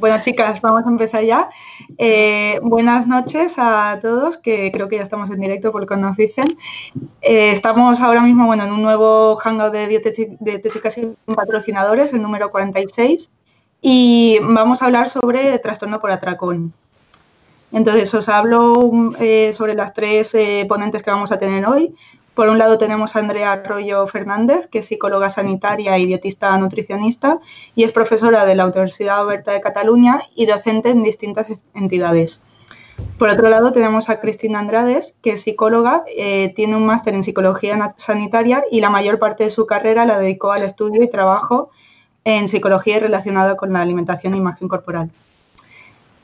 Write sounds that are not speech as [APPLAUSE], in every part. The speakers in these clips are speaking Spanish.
Bueno, chicas, vamos a empezar ya. Eh, buenas noches a todos, que creo que ya estamos en directo por lo que nos dicen. Eh, estamos ahora mismo bueno, en un nuevo hangout de dietética sin patrocinadores, el número 46, y vamos a hablar sobre trastorno por atracón. Entonces, os hablo eh, sobre las tres ponentes que vamos a tener hoy. Por un lado tenemos a Andrea Arroyo Fernández, que es psicóloga sanitaria y dietista nutricionista y es profesora de la Universidad Oberta de Cataluña y docente en distintas entidades. Por otro lado tenemos a Cristina Andrades, que es psicóloga, eh, tiene un máster en psicología sanitaria y la mayor parte de su carrera la dedicó al estudio y trabajo en psicología relacionada con la alimentación e imagen corporal.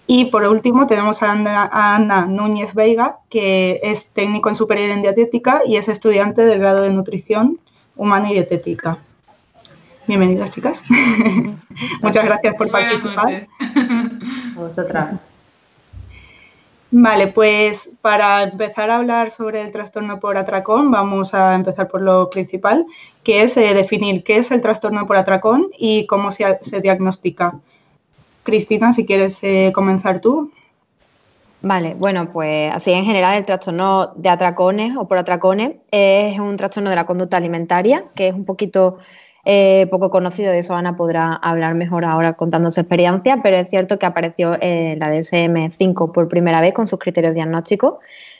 Y por último tenemos a Ana, Núñez Veiga, que es técnico en superior en dietética y es estudiante del grado de nutrición humana y dietética. Bienvenidas, chicas. [LAUGHS] Muchas gracias por participar. Vosotras. Vale, pues para empezar a hablar sobre el trastorno por atracón, vamos a empezar por lo principal, que es eh, definir qué es el trastorno por atracón y cómo se diagnostica. Cristina, si quieres eh, comenzar tú. Vale, bueno, pues así en general el trastorno de atracones o por atracones es un trastorno de la conducta alimentaria, que es un poquito eh, poco conocido, de eso Ana podrá hablar mejor ahora contando su experiencia, pero es cierto que apareció en la DSM-5 por primera vez con sus criterios diagnósticos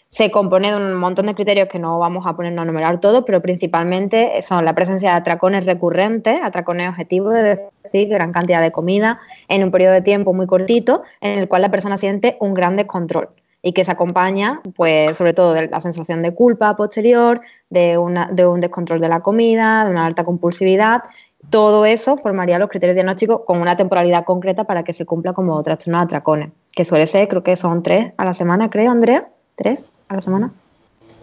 se compone de un montón de criterios que no vamos a ponernos a numerar todos, pero principalmente son la presencia de atracones recurrentes, atracones objetivos, es decir, gran cantidad de comida en un periodo de tiempo muy cortito, en el cual la persona siente un gran descontrol y que se acompaña, pues, sobre todo de la sensación de culpa posterior, de, de un descontrol de la comida, de una alta compulsividad. Todo eso formaría los criterios diagnósticos con una temporalidad concreta para que se cumpla como trastorno de atracones, que suele ser, creo que son tres a la semana, creo, Andrea, tres a la semana.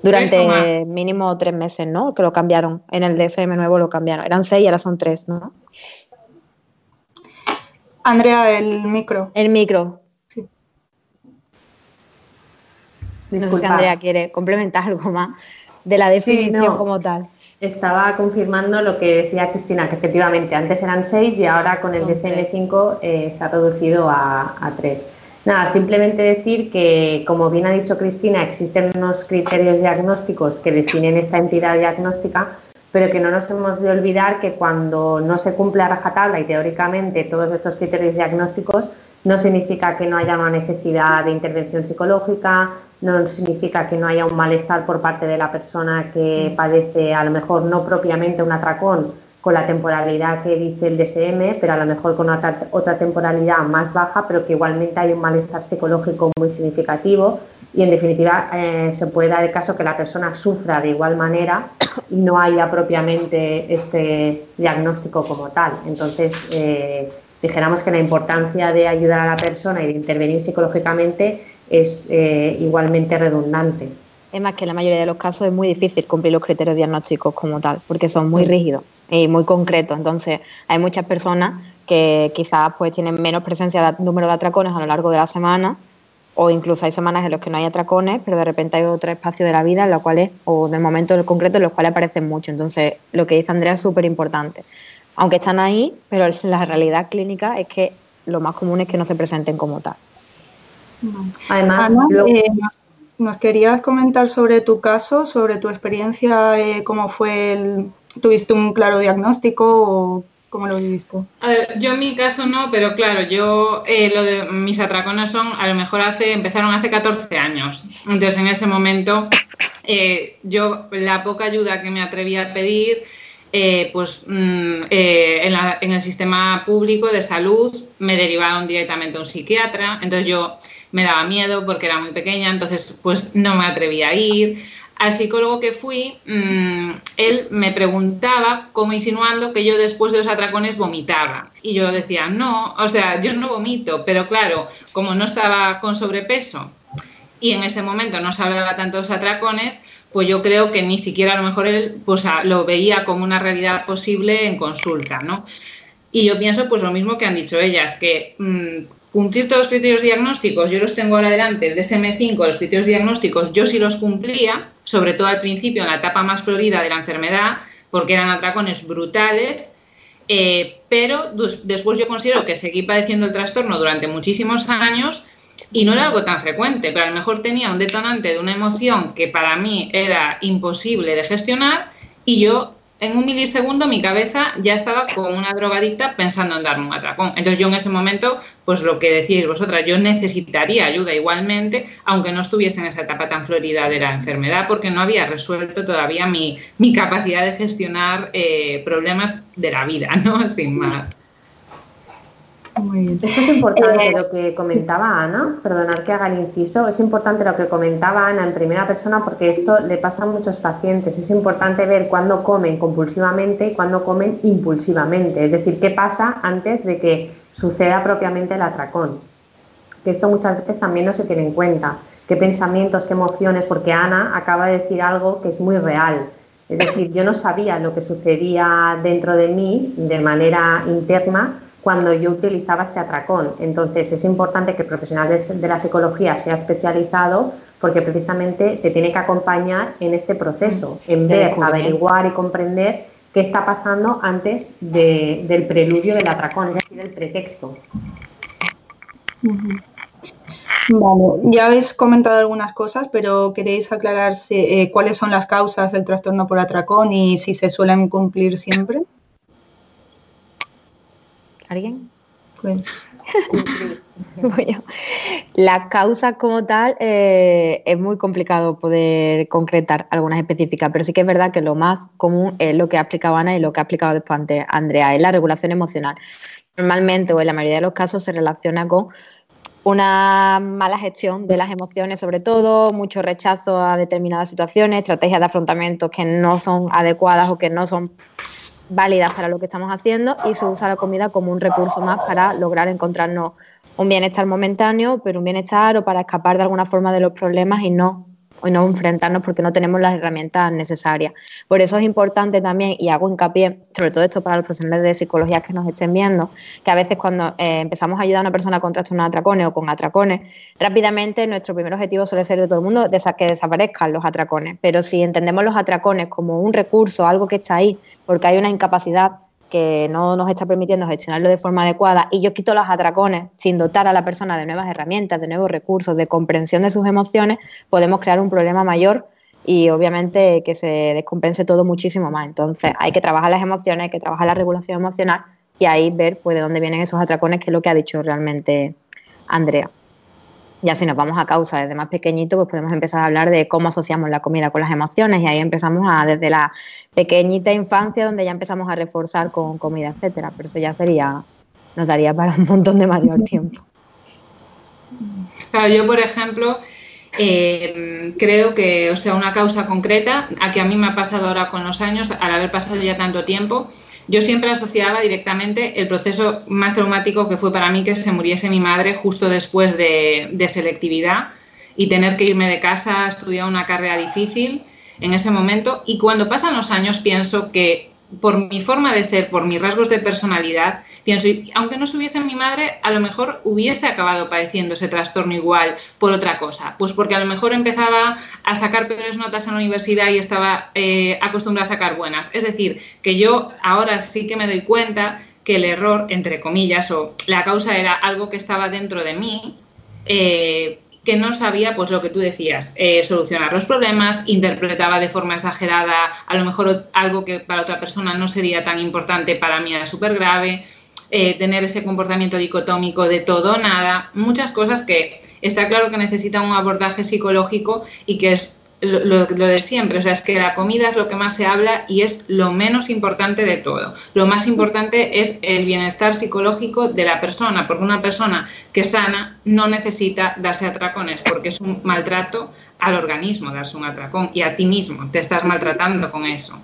Durante mínimo tres meses, ¿no? Que lo cambiaron. En el DSM nuevo lo cambiaron. Eran seis y ahora son tres, ¿no? Andrea, el micro. El micro. Sí. No sé si Andrea quiere complementar algo más de la definición como tal. Estaba confirmando lo que decía Cristina, que efectivamente antes eran seis y ahora con el DSM-5 eh, se ha reducido a, a tres. Nada, simplemente decir que, como bien ha dicho Cristina, existen unos criterios diagnósticos que definen esta entidad diagnóstica, pero que no nos hemos de olvidar que cuando no se cumple a rajatabla y teóricamente todos estos criterios diagnósticos, no significa que no haya una necesidad de intervención psicológica, no significa que no haya un malestar por parte de la persona que padece a lo mejor no propiamente un atracón, con la temporalidad que dice el DSM, pero a lo mejor con otra, otra temporalidad más baja, pero que igualmente hay un malestar psicológico muy significativo y en definitiva eh, se puede dar el caso que la persona sufra de igual manera y no haya propiamente este diagnóstico como tal. Entonces, eh, dijéramos que la importancia de ayudar a la persona y de intervenir psicológicamente es eh, igualmente redundante. Es más que en la mayoría de los casos es muy difícil cumplir los criterios diagnósticos como tal, porque son muy rígidos y muy concreto. Entonces, hay muchas personas que quizás pues tienen menos presencia de número de atracones a lo largo de la semana, o incluso hay semanas en las que no hay atracones, pero de repente hay otro espacio de la vida en los cuales, o del momento en concreto en los cuales aparecen mucho. Entonces, lo que dice Andrea es súper importante. Aunque están ahí, pero [LAUGHS] la realidad clínica es que lo más común es que no se presenten como tal. Además, eh, nos, querías comentar sobre tu caso, sobre tu experiencia, eh, cómo fue el, ¿Tuviste un claro diagnóstico o cómo lo viviste? A ver, yo en mi caso no, pero claro, yo eh, lo de mis atracones son, a lo mejor hace, empezaron hace 14 años. Entonces en ese momento eh, yo la poca ayuda que me atreví a pedir, eh, pues mm, en, en, el sistema público de salud me derivaron directamente a un psiquiatra. Entonces yo me daba miedo porque era muy pequeña, entonces pues no me atrevía a ir al psicólogo que fui, mm, él me preguntaba, como insinuando que yo después de los atracones vomitaba. Y yo decía, no, o sea, yo no vomito, pero claro, como no estaba con sobrepeso y en ese momento no se hablaba tanto de los atracones, pues yo creo que ni siquiera a lo mejor él pues, lo veía como una realidad posible en consulta, ¿no? Y yo pienso pues lo mismo que han dicho ellas, que mm, cumplir todos los criterios diagnósticos, yo los tengo ahora delante, el DSM-5, los criterios diagnósticos, yo sí los cumplía, sobre todo al principio, en la etapa más florida de la enfermedad, porque eran atracones brutales, Eh, pero después yo considero que seguí padeciendo el trastorno durante muchísimos años y no era algo tan frecuente, pero a lo mejor tenía un detonante de una emoción que para mí era imposible de gestionar y yo en un milisegundo mi cabeza ya estaba como una drogadicta pensando en darme un atracón. Entonces yo en ese momento, pues lo que decís vosotras, yo necesitaría ayuda igualmente, aunque no estuviese en esa etapa tan florida de la enfermedad, porque no había resuelto todavía mi, capacidad de gestionar eh, problemas de la vida, ¿no? [LAUGHS] Sin más. Esto es importante eh, lo que comentaba Ana, perdonar que haga el inciso, es importante lo que comentaba Ana en primera persona porque esto le pasa a muchos pacientes. Es importante ver cuándo comen compulsivamente y cuándo comen impulsivamente, es decir, qué pasa antes de que suceda propiamente el atracón. Que esto muchas veces también no se tiene en cuenta. Qué pensamientos, qué emociones, porque Ana acaba de decir algo que es muy real. Es decir, yo no sabía lo que sucedía dentro de mí de manera interna cuando yo utilizaba este atracón. Entonces es importante que el profesional de, la psicología sea especializado porque precisamente te tiene que acompañar en este proceso, en ver, averiguar y comprender qué está pasando antes del preludio del atracón, es decir, el pretexto. Vale, ya habéis comentado algunas cosas, pero queréis aclarar eh, cuáles son las causas del trastorno por atracón y si se suelen cumplir siempre. ¿Alguien? Pues. [LAUGHS] bueno, la causa como tal eh, es muy complicado poder concretar algunas específicas, pero sí que es verdad que lo más común es lo que ha explicado Ana y lo que ha explicado después Andrea, es la regulación emocional. Normalmente o en la mayoría de los casos se relaciona con una mala gestión de las emociones, sobre todo, mucho rechazo a determinadas situaciones, estrategias de afrontamiento que no son adecuadas o que no son válidas para lo que estamos haciendo y se usa la comida como un recurso más para lograr encontrarnos un bienestar momentáneo, pero un bienestar o para escapar de alguna forma de los problemas y no y no enfrentarnos porque no tenemos las herramientas necesarias. Por eso es importante también, y hago hincapié, sobre todo esto para los profesionales de psicología que nos estén viendo, que a veces cuando eh, empezamos a ayudar a una persona con trastorno de atracones o con atracones, rápidamente nuestro primer objetivo suele ser de todo el mundo que desaparezcan los atracones. Pero si entendemos los atracones como un recurso, algo que está ahí, porque hay una incapacidad que no nos está permitiendo gestionarlo de forma adecuada y yo quito los atracones sin dotar a la persona de nuevas herramientas, de nuevos recursos, de comprensión de sus emociones, podemos crear un problema mayor y obviamente que se descompense todo muchísimo más. Entonces hay que trabajar las emociones, hay que trabajar la regulación emocional y ahí ver pues, de dónde vienen esos atracones, que es lo que ha dicho realmente Andrea. Ya si nos vamos a causa desde más pequeñito, pues podemos empezar a hablar de cómo asociamos la comida con las emociones y ahí empezamos a desde la pequeñita infancia donde ya empezamos a reforzar con comida, etcétera. Pero eso ya sería, nos daría para un montón de mayor tiempo. Claro, yo por ejemplo, eh, creo que, o sea, una causa concreta, a que a mí me ha pasado ahora con los años, al haber pasado ya tanto tiempo, yo siempre asociaba directamente el proceso más traumático que fue para mí que se muriese mi madre justo después de, selectividad y tener que irme de casa estudiar una carrera difícil en ese momento. Y cuando pasan los años pienso que por mi forma de ser, por mis rasgos de personalidad, pienso, aunque no subiese mi madre, a lo mejor hubiese acabado padeciendo ese trastorno igual por otra cosa. Pues porque a lo mejor empezaba a sacar peores notas en la universidad y estaba eh, acostumbrada a sacar buenas. Es decir, que yo ahora sí que me doy cuenta que el error, entre comillas, o la causa era algo que estaba dentro de mí, eh, que no sabía, pues lo que tú decías, eh, solucionar los problemas, interpretaba de forma exagerada, a lo mejor algo que para otra persona no sería tan importante, para mí era súper grave, eh, tener ese comportamiento dicotómico de todo, nada, muchas cosas que está claro que necesitan un abordaje psicológico y que es lo, de siempre, o sea, es que la comida es lo que más se habla y es lo menos importante de todo. Lo más importante es el bienestar psicológico de la persona, porque una persona que sana no necesita darse atracones, porque es un maltrato al organismo darse un atracón y a ti mismo, te estás maltratando con eso.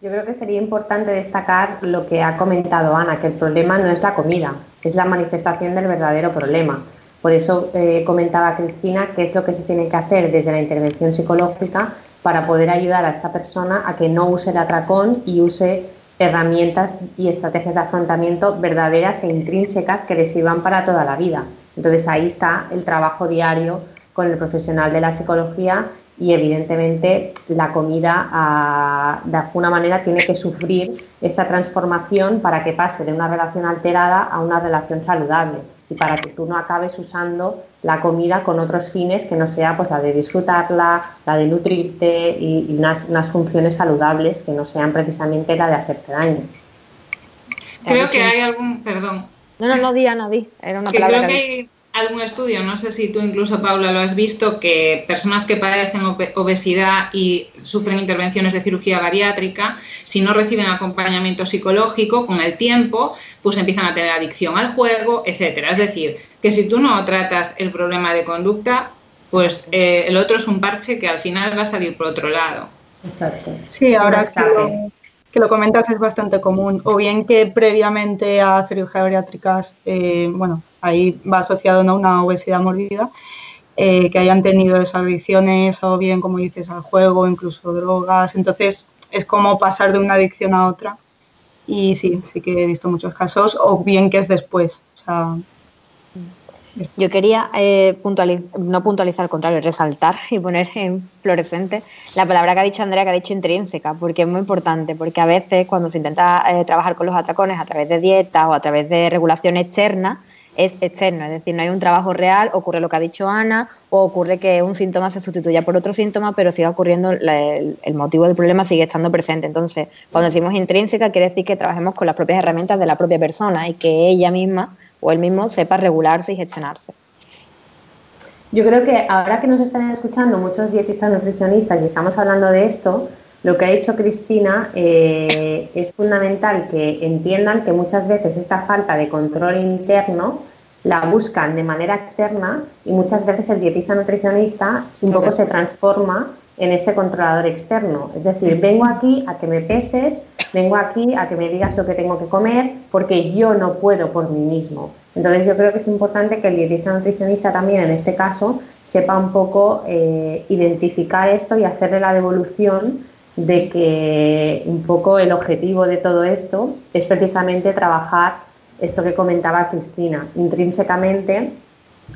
Yo creo que sería importante destacar lo que ha comentado Ana, que el problema no es la comida, es la manifestación del verdadero problema. Por eso eh, comentaba Cristina qué es lo que se tiene que hacer desde la intervención psicológica para poder ayudar a esta persona a que no use el atracón y use herramientas y estrategias de afrontamiento verdaderas e intrínsecas que les sirvan para toda la vida. Entonces ahí está el trabajo diario con el profesional de la psicología y evidentemente la comida pareja de alguna manera tiene que sufrir esta transformación para que pase de una relación alterada a una relación saludable y para que tú no acabes usando la comida con otros fines que no sea pues la de disfrutarla, la de nutrirte y, unas, unas, funciones saludables que no sean precisamente la de hacerte daño. Creo que hay algún, perdón. No, no, no, Diana, di, era una palabra. Creo que hay algún estudio, no sé si tú incluso Paula lo has visto, que personas que padecen obesidad y sufren intervenciones de cirugía bariátrica, si no reciben acompañamiento psicológico con el tiempo, pues empiezan a tener adicción al juego, etcétera. Es decir, que si tú no tratas el problema de conducta, pues eh, el otro es un parche que al final va a salir por otro lado. Exacto. Sí, ahora que lo comentas es bastante común, o bien que previamente a cirugías bariátricas, eh, bueno, ahí va asociado a una obesidad mórbida, eh, que hayan tenido esas adicciones, o bien, como dices, al juego, incluso drogas. Entonces, es como pasar de una adicción a otra. Y sí, sí que he visto muchos casos, o bien que es después. O sea, yo quería eh, no puntualizar, al contrario, resaltar y poner en fluorescente la palabra que ha dicho Andrea, que ha dicho intrínseca, porque es muy importante, porque a veces cuando se intenta eh, trabajar con los atracones a través de dieta o a través de regulación externa, es externo, es decir, no hay un trabajo real, ocurre lo que ha dicho Ana, o ocurre que un síntoma se sustituya por otro síntoma, pero sigue ocurriendo, el, el, motivo del problema sigue estando presente. Entonces, cuando decimos intrínseca, quiere decir que trabajemos con las propias herramientas de la propia persona y que ella misma o él mismo sepa regularse y gestionarse. Yo creo que ahora que nos están escuchando muchos dietistas nutricionistas y estamos hablando de esto, lo que ha dicho Cristina eh, es fundamental que entiendan que muchas veces esta falta de control interno la buscan de manera externa y muchas veces el dietista nutricionista un poco se transforma en este controlador externo. Es decir, vengo aquí a que me peses, vengo aquí a que me digas lo que tengo que comer, porque yo no puedo por mí mismo. Entonces yo creo que es importante que el dietista nutricionista también en este caso sepa un poco eh, identificar esto y hacerle la devolución de que un poco el objetivo de todo esto es precisamente trabajar esto que comentaba Cristina, intrínsecamente,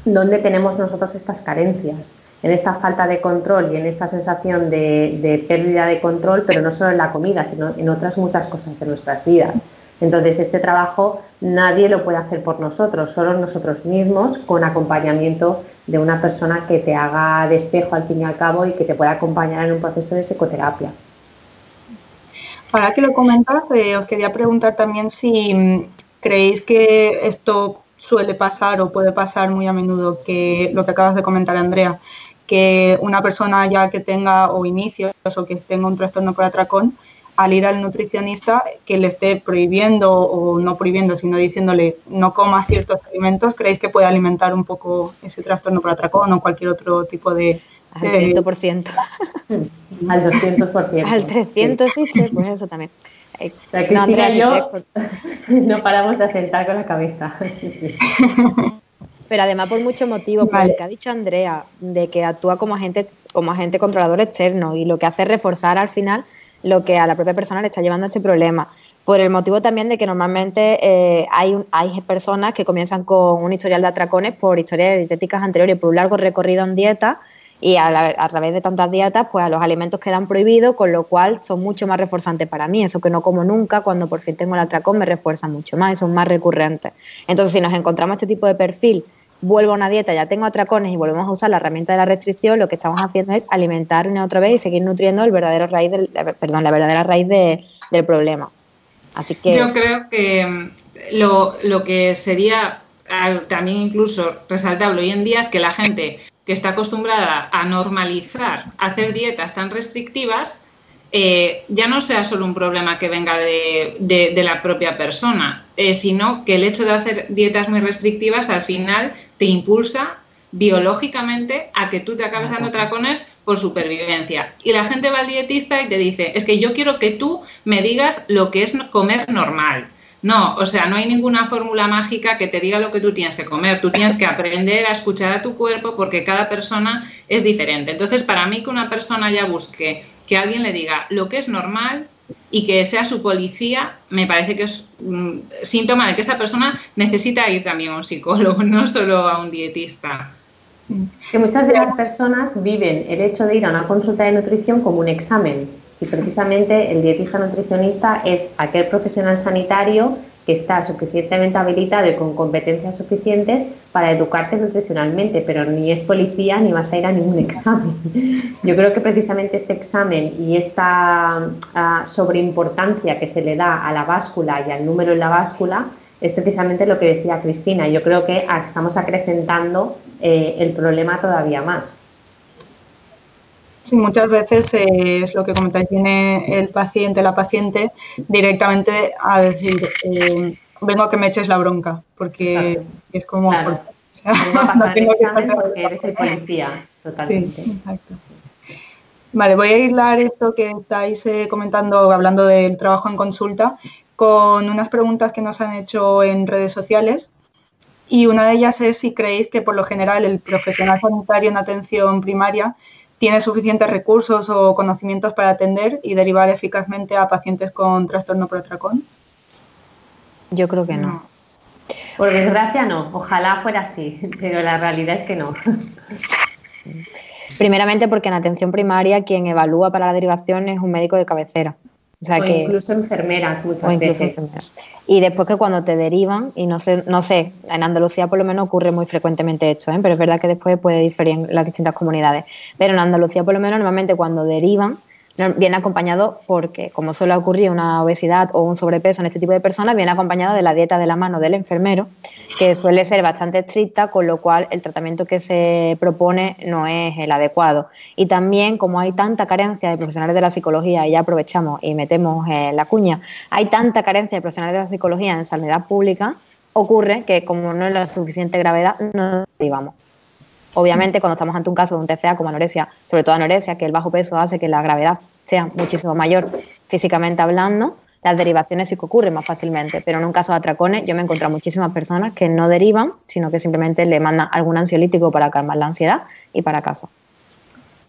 dónde tenemos nosotros estas carencias en esta falta de control y en esta sensación de, pérdida de control, pero no solo en la comida, sino en otras muchas cosas de nuestras vidas. Entonces, este trabajo nadie lo puede hacer por nosotros, solo nosotros mismos, con acompañamiento de una persona que te haga de espejo al fin y al cabo y que te pueda acompañar en un proceso de psicoterapia. Para que lo comentas, eh, os quería preguntar también si creéis que esto suele pasar o puede pasar muy a menudo, que lo que acabas de comentar, Andrea, que una persona ya que tenga o inicios o que tenga un trastorno por atracón, al ir al nutricionista que le esté prohibiendo o no prohibiendo, sino diciéndole no coma ciertos alimentos, ¿creéis que puede alimentar un poco ese trastorno por atracón o cualquier otro tipo de... Al 100%. al 200%. Al 300, sí, pues eso también. No, yo [LAUGHS] no paramos de asentar con la cabeza. [LAUGHS] [LAUGHS] pero además por muchos motivos, por el que ha dicho Andrea, de que actúa como agente, como agente controlador externo y lo que hace es reforzar al final lo que a la propia persona le está llevando a este problema. Por el motivo también de que normalmente eh, hay, hay personas que comienzan con un historial de atracones por historias dietéticas anteriores, por un largo recorrido en dieta y a, través de tantas dietas, pues a los alimentos quedan prohibidos, con lo cual son mucho más reforzantes para mí. Eso que no como nunca, cuando por fin tengo el atracón, me refuerza mucho más y son más recurrentes. Entonces, si nos encontramos este tipo de perfil vuelvo a una dieta, ya tengo atracones y volvemos a usar la herramienta de la restricción, lo que estamos haciendo es alimentar una otra vez y seguir nutriendo el verdadero raíz del, perdón, la verdadera raíz del problema. Así que yo creo que mm, lo, que sería también incluso resaltable hoy en día es que la gente que está acostumbrada a normalizar hacer dietas tan restrictivas eh, ya no sea solo un problema que venga de, la propia persona, eh, sino que el hecho de hacer dietas muy restrictivas al final te impulsa biológicamente a que tú te acabes dando tracones por supervivencia. Y la gente va al dietista y te dice, es que yo quiero que tú me digas lo que es comer normal. No, o sea, no hay ninguna fórmula mágica que te diga lo que tú tienes que comer. Tú tienes que aprender a escuchar a tu cuerpo porque cada persona es diferente. Entonces, para mí que una persona ya busque que alguien le diga lo que es normal y que sea su policía, me parece que es un síntoma de que esa persona necesita ir también a un psicólogo, [LAUGHS] no solo a un dietista. Que muchas de las personas viven el hecho de ir a una consulta de nutrición como un examen Y precisamente el dietista nutricionista es aquel profesional sanitario que está suficientemente habilitado y con competencias suficientes para educarte nutricionalmente, pero ni es policía ni vas a ir a ningún [LAUGHS] examen. Yo creo que precisamente este examen y esta uh, sobreimportancia que se le da a la báscula y al número en la báscula es precisamente lo que decía Cristina. Yo creo que estamos acrecentando eh, el problema todavía más. Sí, muchas veces eh, es lo que comentáis, viene el paciente, la paciente directamente a decir, eh, vengo a que me eches la bronca, porque es como... Claro. no [LAUGHS] [LAUGHS] tengo que porque eres el policía, totalmente. Sí, exacto. Vale, voy a aislar esto que estáis eh, comentando, hablando del trabajo en consulta, con unas preguntas que nos han hecho en redes sociales. Y una de ellas es si creéis que por lo general el profesional sanitario en atención primaria tiene suficientes recursos o conocimientos para atender y derivar eficazmente a pacientes con trastorno por atracón? Yo creo que no. Por desgracia no, ojalá fuera así, pero la realidad es que no. Primeramente porque en atención primaria quien evalúa para la derivación es un médico de cabecera. O, sea que, incluso enfermeras muchas veces. Y después que cuando te derivan, y no sé, no sé, en Andalucía por lo menos ocurre muy frecuentemente esto, ¿eh? pero es verdad que después puede diferir en las distintas comunidades. Pero en Andalucía por lo menos normalmente cuando derivan, viene acompañado porque, como suele ocurrir una obesidad o un sobrepeso en este tipo de personas, viene acompañado de la dieta de la mano del enfermero, que suele ser bastante estricta, con lo cual el tratamiento que se propone no es el adecuado. Y también, como hay tanta carencia de profesionales de la psicología, y ya aprovechamos y metemos la cuña, hay tanta carencia de profesionales de la psicología en sanidad pública, ocurre que como no es la suficiente gravedad, no derivamos. Obviamente, cuando estamos ante un caso de un TCA como anorexia, sobre todo anorexia, que el bajo peso hace que la gravedad sea muchísimo mayor físicamente hablando, las derivaciones sí que ocurren más fácilmente. Pero en un caso de atracones, yo me he encontrado muchísimas personas que no derivan, sino que simplemente le mandan algún ansiolítico para calmar la ansiedad y para casa.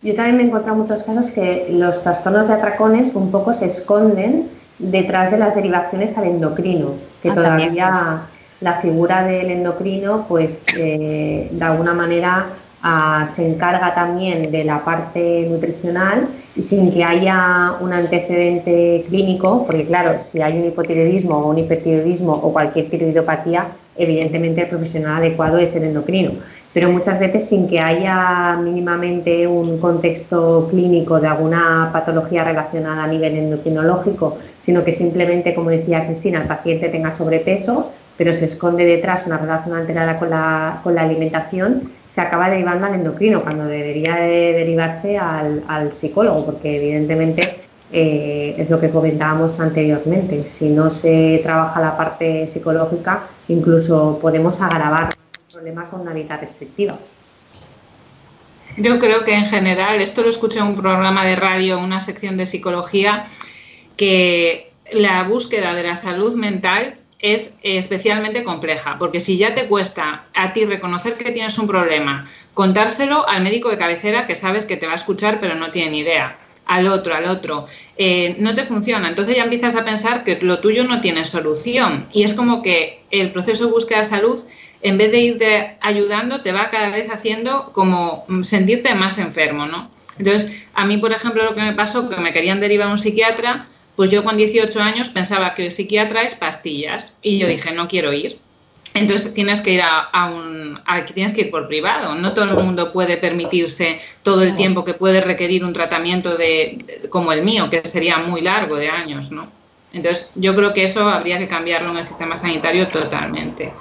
Yo también me he encontrado muchos casos que los trastornos de atracones un poco se esconden detrás de las derivaciones al endocrino, que ah, todavía la figura del endocrino, pues eh, de alguna manera ah, se encarga también de la parte nutricional y sin que haya un antecedente clínico, porque claro, si hay un hipotiroidismo o un hipertiroidismo o cualquier tiroidopatía, evidentemente el profesional adecuado es el endocrino. Pero muchas veces sin que haya mínimamente un contexto clínico de alguna patología relacionada a nivel endocrinológico, sino que simplemente, como decía Cristina, el paciente tenga sobrepeso, pero se esconde detrás una relación alterada con la, con la alimentación, se acaba derivando al endocrino, cuando debería de derivarse al, al psicólogo, porque evidentemente eh, es lo que comentábamos anteriormente. Si no se trabaja la parte psicológica, incluso podemos agravar el problema con una dieta restrictiva. Yo creo que en general, esto lo escuché en un programa de radio, una sección de psicología, que la búsqueda de la salud mental es especialmente compleja, porque si ya te cuesta a ti reconocer que tienes un problema, contárselo al médico de cabecera que sabes que te va a escuchar pero no tiene ni idea, al otro, al otro, eh, no te funciona. Entonces ya empiezas a pensar que lo tuyo no tiene solución y es como que el proceso de búsqueda de salud, en vez de irte ayudando, te va cada vez haciendo como sentirte más enfermo, ¿no? Entonces, a mí, por ejemplo, lo que me pasó, que me querían derivar a un psiquiatra, pues yo con 18 años pensaba que el psiquiatra es pastillas y yo dije, no quiero ir. Entonces tienes que ir a, un, tienes que ir por privado. No todo el mundo puede permitirse todo el tiempo que puede requerir un tratamiento de, como el mío, que sería muy largo de años, ¿no? Entonces yo creo que eso habría que cambiarlo en el sistema sanitario totalmente.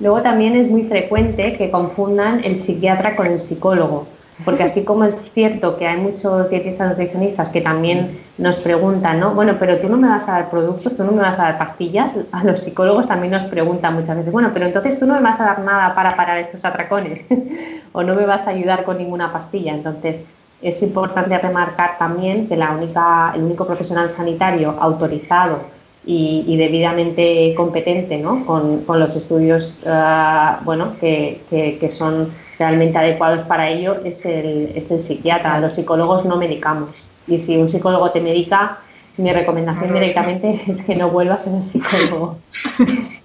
Luego también es muy frecuente que confundan el psiquiatra con el psicólogo. Porque así como es cierto que hay muchos dietistas nutricionistas que también nos preguntan, ¿no? Bueno, pero tú no me vas a dar productos, tú no me vas a dar pastillas. A los psicólogos también nos preguntan muchas veces, bueno, pero entonces tú no me vas a dar nada para parar estos atracones [LAUGHS] o no me vas a ayudar con ninguna pastilla. Entonces, es importante remarcar también que la única, el único profesional sanitario autorizado y, debidamente competente ¿no? con, los estudios ah, bueno, que, que son realmente adecuados para ello es el, es el psiquiatra. Los psicólogos no medicamos. Y si un psicólogo te medica, mi recomendación directamente [LAUGHS] es que no vuelvas a ese psicólogo. [LAUGHS]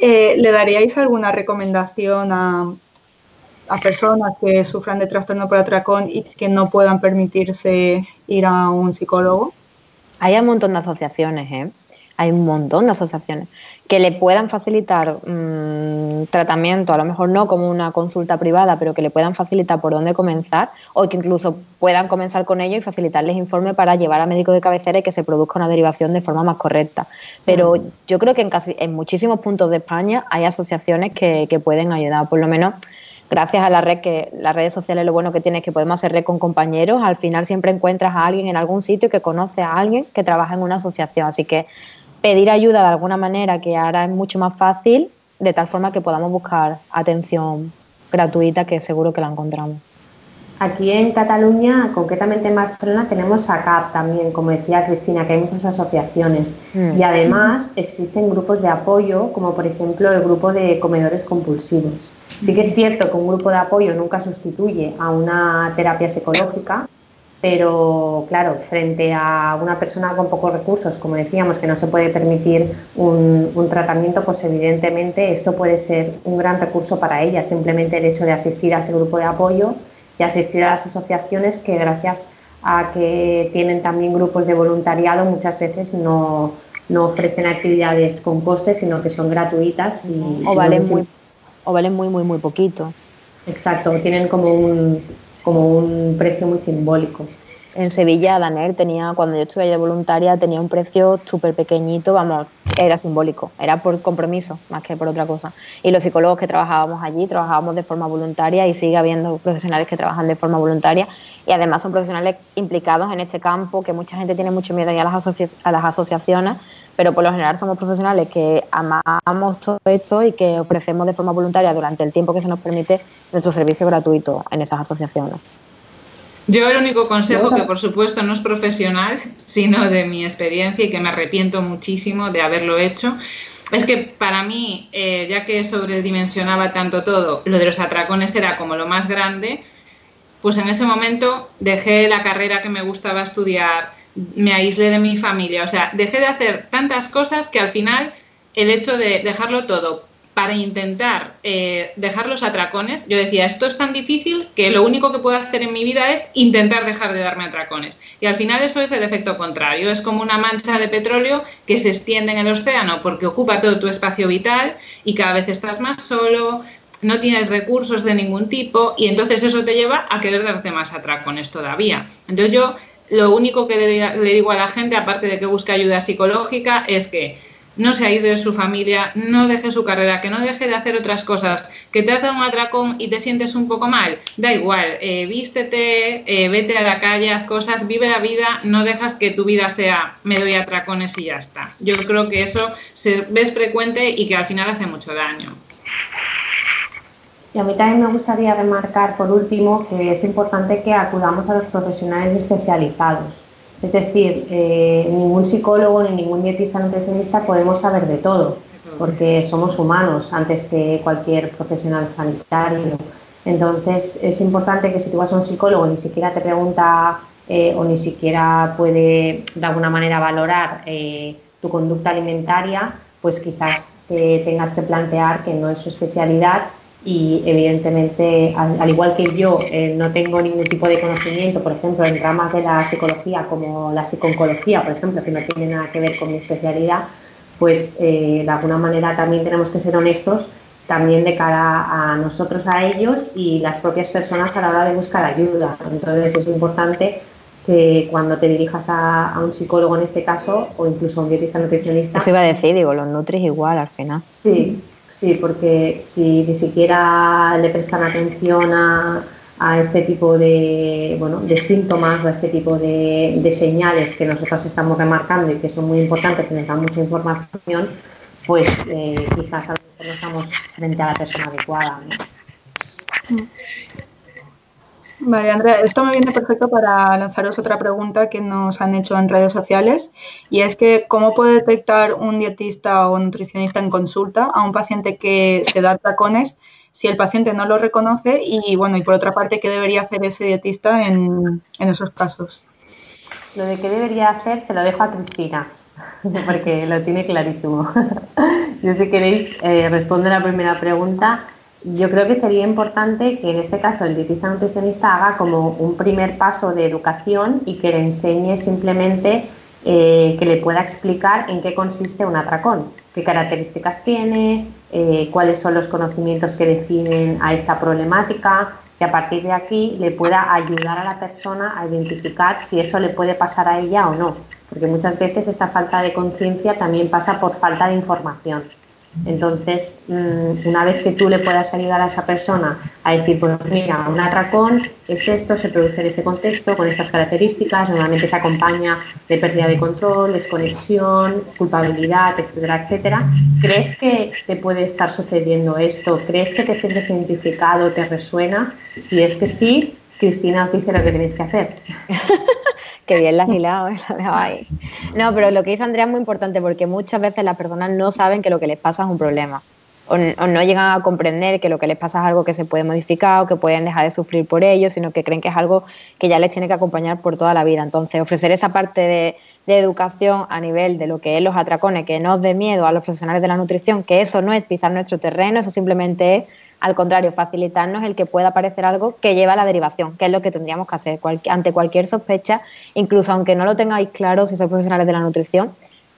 Eh, ¿Le daríais alguna recomendación a a personas que sufran de trastorno por atracón y que no puedan permitirse ir a un psicólogo? Hay un montón de asociaciones, ¿eh? Hay un montón de asociaciones que le puedan facilitar mmm, tratamiento, a lo mejor no como una consulta privada, pero que le puedan facilitar por dónde comenzar o que incluso puedan comenzar con ello y facilitarles informe para llevar a médico de cabecera y que se produzca una derivación de forma más correcta. Pero mm. yo creo que en, casi, en muchísimos puntos de España hay asociaciones que, que pueden ayudar, por lo menos gracias a la red, que las redes sociales lo bueno que tiene es que podemos hacer red con compañeros, al final siempre encuentras a alguien en algún sitio que conoce a alguien que trabaja en una asociación, así que pedir ayuda de alguna manera que ahora es mucho más fácil, de tal forma que podamos buscar atención gratuita que seguro que la encontramos. Aquí en Cataluña, concretamente en Barcelona, tenemos ACAP también, como decía Cristina, que hay muchas asociaciones. Mm. Y además existen grupos de apoyo, como por ejemplo el grupo de comedores compulsivos. Sí que es cierto que un grupo de apoyo nunca sustituye a una terapia psicológica, pero claro, frente a una persona con pocos recursos, como decíamos, que no se puede permitir un, tratamiento, pues evidentemente esto puede ser un gran recurso para ella, simplemente el hecho de asistir a ese grupo de apoyo y asistir a las asociaciones que gracias a que tienen también grupos de voluntariado muchas veces no, ofrecen actividades con costes, sino que son gratuitas y, o valen muy o valen muy muy muy poquito. Exacto, tienen como un como un precio muy simbólico. En Sevilla, Daner tenía, cuando yo estuve ahí de voluntaria, tenía un precio súper pequeñito, vamos, era simbólico, era por compromiso más que por otra cosa. Y los psicólogos que trabajábamos allí, trabajábamos de forma voluntaria y sigue habiendo profesionales que trabajan de forma voluntaria y además son profesionales implicados en este campo, que mucha gente tiene mucho miedo a las, a las asociaciones, pero por lo general somos profesionales que amamos todo esto y que ofrecemos de forma voluntaria durante el tiempo que se nos permite nuestro servicio gratuito en esas asociaciones. Yo el único consejo, que por supuesto no es profesional, sino de mi experiencia y que me arrepiento muchísimo de haberlo hecho, es que para mí, eh, ya que sobredimensionaba tanto todo, lo de los atracones era como lo más grande, pues en ese momento dejé la carrera que me gustaba estudiar, me aislé de mi familia, o sea, dejé de hacer tantas cosas que al final el hecho de dejarlo todo para intentar eh, dejar los atracones, yo decía, esto es tan difícil que lo único que puedo hacer en mi vida es intentar dejar de darme atracones. Y al final eso es el efecto contrario, es como una mancha de petróleo que se extiende en el océano porque ocupa todo tu espacio vital y cada vez estás más solo, no tienes recursos de ningún tipo y entonces eso te lleva a querer darte más atracones todavía. Entonces yo lo único que le digo a la gente, aparte de que busque ayuda psicológica, es que no se aísle de su familia, no deje su carrera, que no deje de hacer otras cosas, que te has dado un atracón y te sientes un poco mal, da igual, eh, vístete, eh, vete a la calle, haz cosas, vive la vida, no dejas que tu vida sea me doy atracones y ya está. Yo creo que eso se ves frecuente y que al final hace mucho daño. Y a mí también me gustaría remarcar, por último, que es importante que acudamos a los profesionales especializados es decir, eh, ningún psicólogo ni ningún dietista nutricionista podemos saber de todo, porque somos humanos antes que cualquier profesional sanitario. Entonces, es importante que si tú vas a un psicólogo ni siquiera te pregunta eh, o ni siquiera puede de alguna manera valorar eh, tu conducta alimentaria, pues quizás te tengas que plantear que no es su especialidad y evidentemente, al, igual que yo eh, no tengo ningún tipo de conocimiento, por ejemplo, en ramas de la psicología como la psiconcología, por ejemplo, que no tiene nada que ver con mi especialidad, pues eh, de alguna manera también tenemos que ser honestos también de cara a nosotros, a ellos y las propias personas a la hora de buscar ayuda. Entonces es importante que cuando te dirijas a, un psicólogo en este caso o incluso a un dietista nutricionista. Eso iba a decir, digo, los nutris igual al final. Sí, Sí, porque si ni siquiera le prestan atención a, este tipo de, bueno, de síntomas o a este tipo de, señales que nosotros estamos remarcando y que son muy importantes y nos dan mucha información, pues eh, quizás a lo mejor no estamos frente a la persona adecuada. Mm. Vale, Andrea, esto me viene perfecto para lanzaros otra pregunta que nos han hecho en redes sociales y es que ¿cómo puede detectar un dietista o nutricionista en consulta a un paciente que se da tacones si el paciente no lo reconoce y bueno, y por otra parte, ¿qué debería hacer ese dietista en, esos casos? Lo de qué debería hacer se lo dejo a Cristina, [LAUGHS] porque lo tiene clarísimo. [LAUGHS] Yo si queréis eh, la primera pregunta yo creo que sería importante que en este caso el dietista nutricionista haga como un primer paso de educación y que le enseñe simplemente eh, que le pueda explicar en qué consiste un atracón, qué características tiene, eh, cuáles son los conocimientos que definen a esta problemática, que a partir de aquí le pueda ayudar a la persona a identificar si eso le puede pasar a ella o no, porque muchas veces esta falta de conciencia también pasa por falta de información. Entonces, mm, una vez que tú le puedas ayudar a esa persona a decir, pues mira, un atracón es esto, se produce en este contexto, con estas características, normalmente se acompaña de pérdida de control, desconexión, culpabilidad, etcétera, etcétera. ¿Crees que te puede estar sucediendo esto? ¿Crees que te sientes identificado, te resuena? Si es que sí, Cristina os dice lo que tenéis que hacer. [LAUGHS] Qué bien la has hilado, No, pero lo que dice Andrea es muy importante porque muchas veces las personas no saben que lo que les pasa es un problema. O, no llegan a comprender que lo que les pasa es algo que se puede modificar o que pueden dejar de sufrir por ello, sino que creen que es algo que ya les tiene que acompañar por toda la vida. Entonces, ofrecer esa parte de, de educación a nivel de lo que es los atracones, que no os dé miedo a los profesionales de la nutrición, que eso no es pisar nuestro terreno, eso simplemente es al contrario, facilitarnos el que pueda aparecer algo que lleva a la derivación, que es lo que tendríamos que hacer ante cualquier sospecha, incluso aunque no lo tengáis claro si sois profesionales de la nutrición.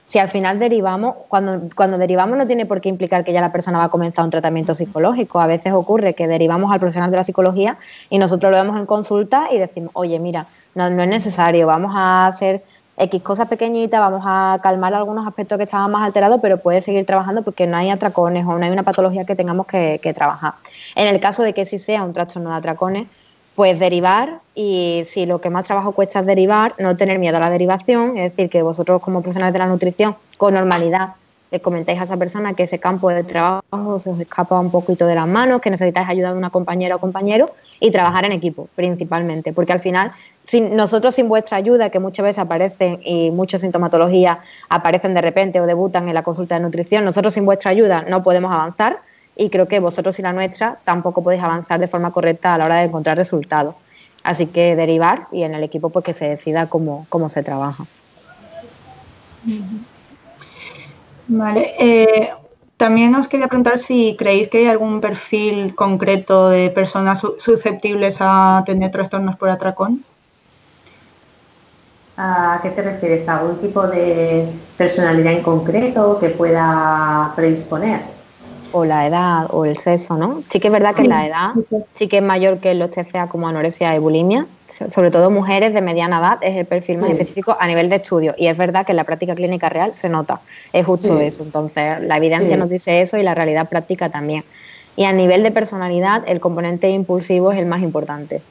Si al final derivamos, cuando, cuando derivamos no tiene por qué implicar que ya la persona va a comenzar un tratamiento psicológico. A veces ocurre que derivamos al profesional de la psicología y nosotros lo vemos en consulta y decimos, oye, mira, no, no es necesario, vamos a hacer X cosas pequeñitas, vamos a calmar algunos aspectos que estaban más alterados, pero puede seguir trabajando porque no hay atracones o no hay una patología que tengamos que, trabajar. En el caso de que sí sea un trastorno de atracones, pues derivar y si lo que más trabajo cuesta es derivar, no tener miedo a la derivación, es decir, que vosotros como profesionales de la nutrición con normalidad le comentáis a esa persona que ese campo de trabajo se os escapa un poquito de las manos, que necesitáis ayuda de una compañera o compañero y trabajar en equipo principalmente, porque al final sin, nosotros sin vuestra ayuda, que muchas veces aparecen y muchas sintomatologías aparecen de repente o debutan en la consulta de nutrición, nosotros sin vuestra ayuda no podemos avanzar y creo que vosotros sin la nuestra tampoco podéis avanzar de forma correcta a la hora de encontrar resultados. Así que derivar y en el equipo pues que se decida cómo, cómo se trabaja. Vale. Eh, también os quería preguntar si creéis que hay algún perfil concreto de personas susceptibles a tener trastornos por atracón. ¿A qué te refieres? ¿A algún tipo de personalidad en concreto que pueda predisponer? O la edad o el sexo, ¿no? Sí que es verdad que la edad sí que es mayor que los TCA como anorexia y bulimia, sobre todo mujeres de mediana edad es el perfil más específico a nivel de estudio. Y es verdad que en la práctica clínica real se nota, es justo eso, entonces la evidencia nos dice eso y la realidad práctica también. Y a nivel de personalidad el componente impulsivo es el más importante.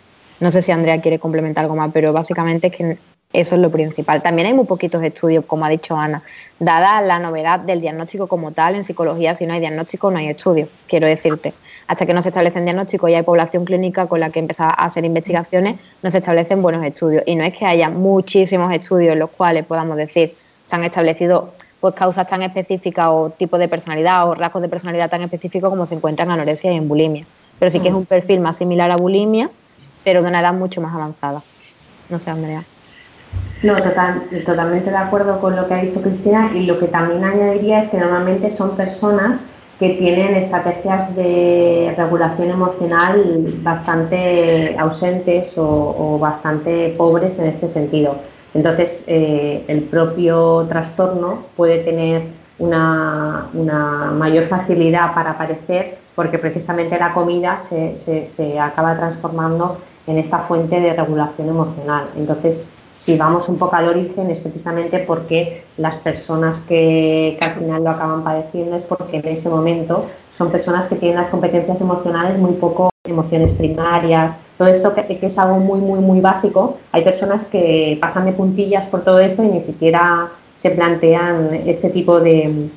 No sé si Andrea quiere complementar algo más, pero básicamente es que eso es lo principal. También hay muy poquitos estudios, como ha dicho Ana. Dada la novedad del diagnóstico como tal, en psicología, si no hay diagnóstico, no hay estudio, quiero decirte. Hasta que no se establecen diagnósticos y hay población clínica con la que empieza a hacer investigaciones, no se establecen buenos estudios. Y no es que haya muchísimos estudios en los cuales podamos decir se han establecido pues causas tan específicas o tipo de personalidad o rasgos de personalidad tan específicos como se encuentran en anorexia y en bulimia. Pero sí que es un perfil más similar a bulimia, pero de una edad mucho más avanzada. No sé, Andrea. No, total, totalmente de acuerdo con lo que ha dicho Cristina y lo que también añadiría es que normalmente son personas que tienen estrategias de regulación emocional bastante ausentes o, bastante pobres en este sentido. Entonces, eh, el propio trastorno puede tener una, mayor facilidad para aparecer porque precisamente la comida se, se acaba transformando en esta fuente de regulación emocional. Entonces, si vamos un poco al origen es precisamente porque las personas que, al final lo acaban padeciendo es porque en ese momento son personas que tienen las competencias emocionales muy poco emociones primarias, todo esto que, es algo muy, muy, muy básico. Hay personas que pasan de puntillas por todo esto y ni siquiera se plantean este tipo de,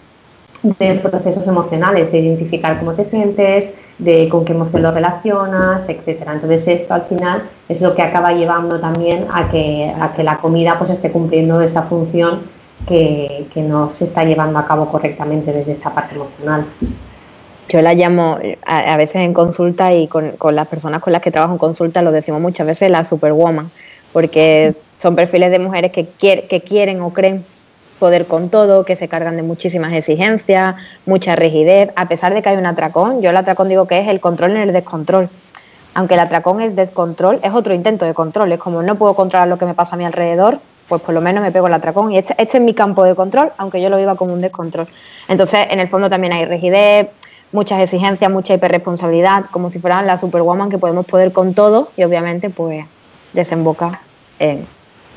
de procesos emocionales, de identificar cómo te sientes, de con qué emoción lo relacionas, etcétera. Entonces esto al final es lo que acaba llevando también a que, a que la comida pues esté cumpliendo esa función que, no se está llevando a cabo correctamente desde esta parte emocional. Yo la llamo a, veces en consulta y con, con, las personas con las que trabajo en consulta lo decimos muchas veces la superwoman, porque son perfiles de mujeres que, que quieren o creen poder con todo, que se cargan de muchísimas exigencias, mucha rigidez, a pesar de que hay un atracón. Yo el atracón digo que es el control en el descontrol. Aunque el atracón es descontrol, es otro intento de control. Es como no puedo controlar lo que me pasa a mi alrededor, pues por lo menos me pego el atracón. Y este, este es mi campo de control, aunque yo lo viva como un descontrol. Entonces, en el fondo también hay rigidez, muchas exigencias, mucha hiperresponsabilidad, como si fueran la superwoman que podemos poder con todo y obviamente pues desemboca en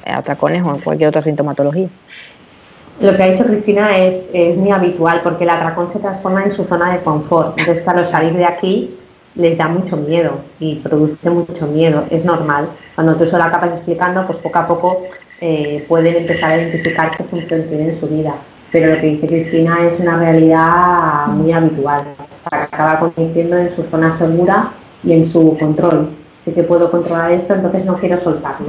atracones o en cualquier otra sintomatología. Lo que ha dicho Cristina es, muy habitual porque el atracón se transforma en su zona de confort. Entonces, claro, salir de aquí les da mucho miedo y produce mucho miedo. Es normal. Cuando tú solo acabas explicando, pues poco a poco eh, pueden empezar a identificar qué función tiene en su vida. Pero lo que dice Cristina es una realidad muy habitual. Acaba conociendo en su zona segura y en su control. Sé que puedo controlar esto, entonces no quiero soltarlo.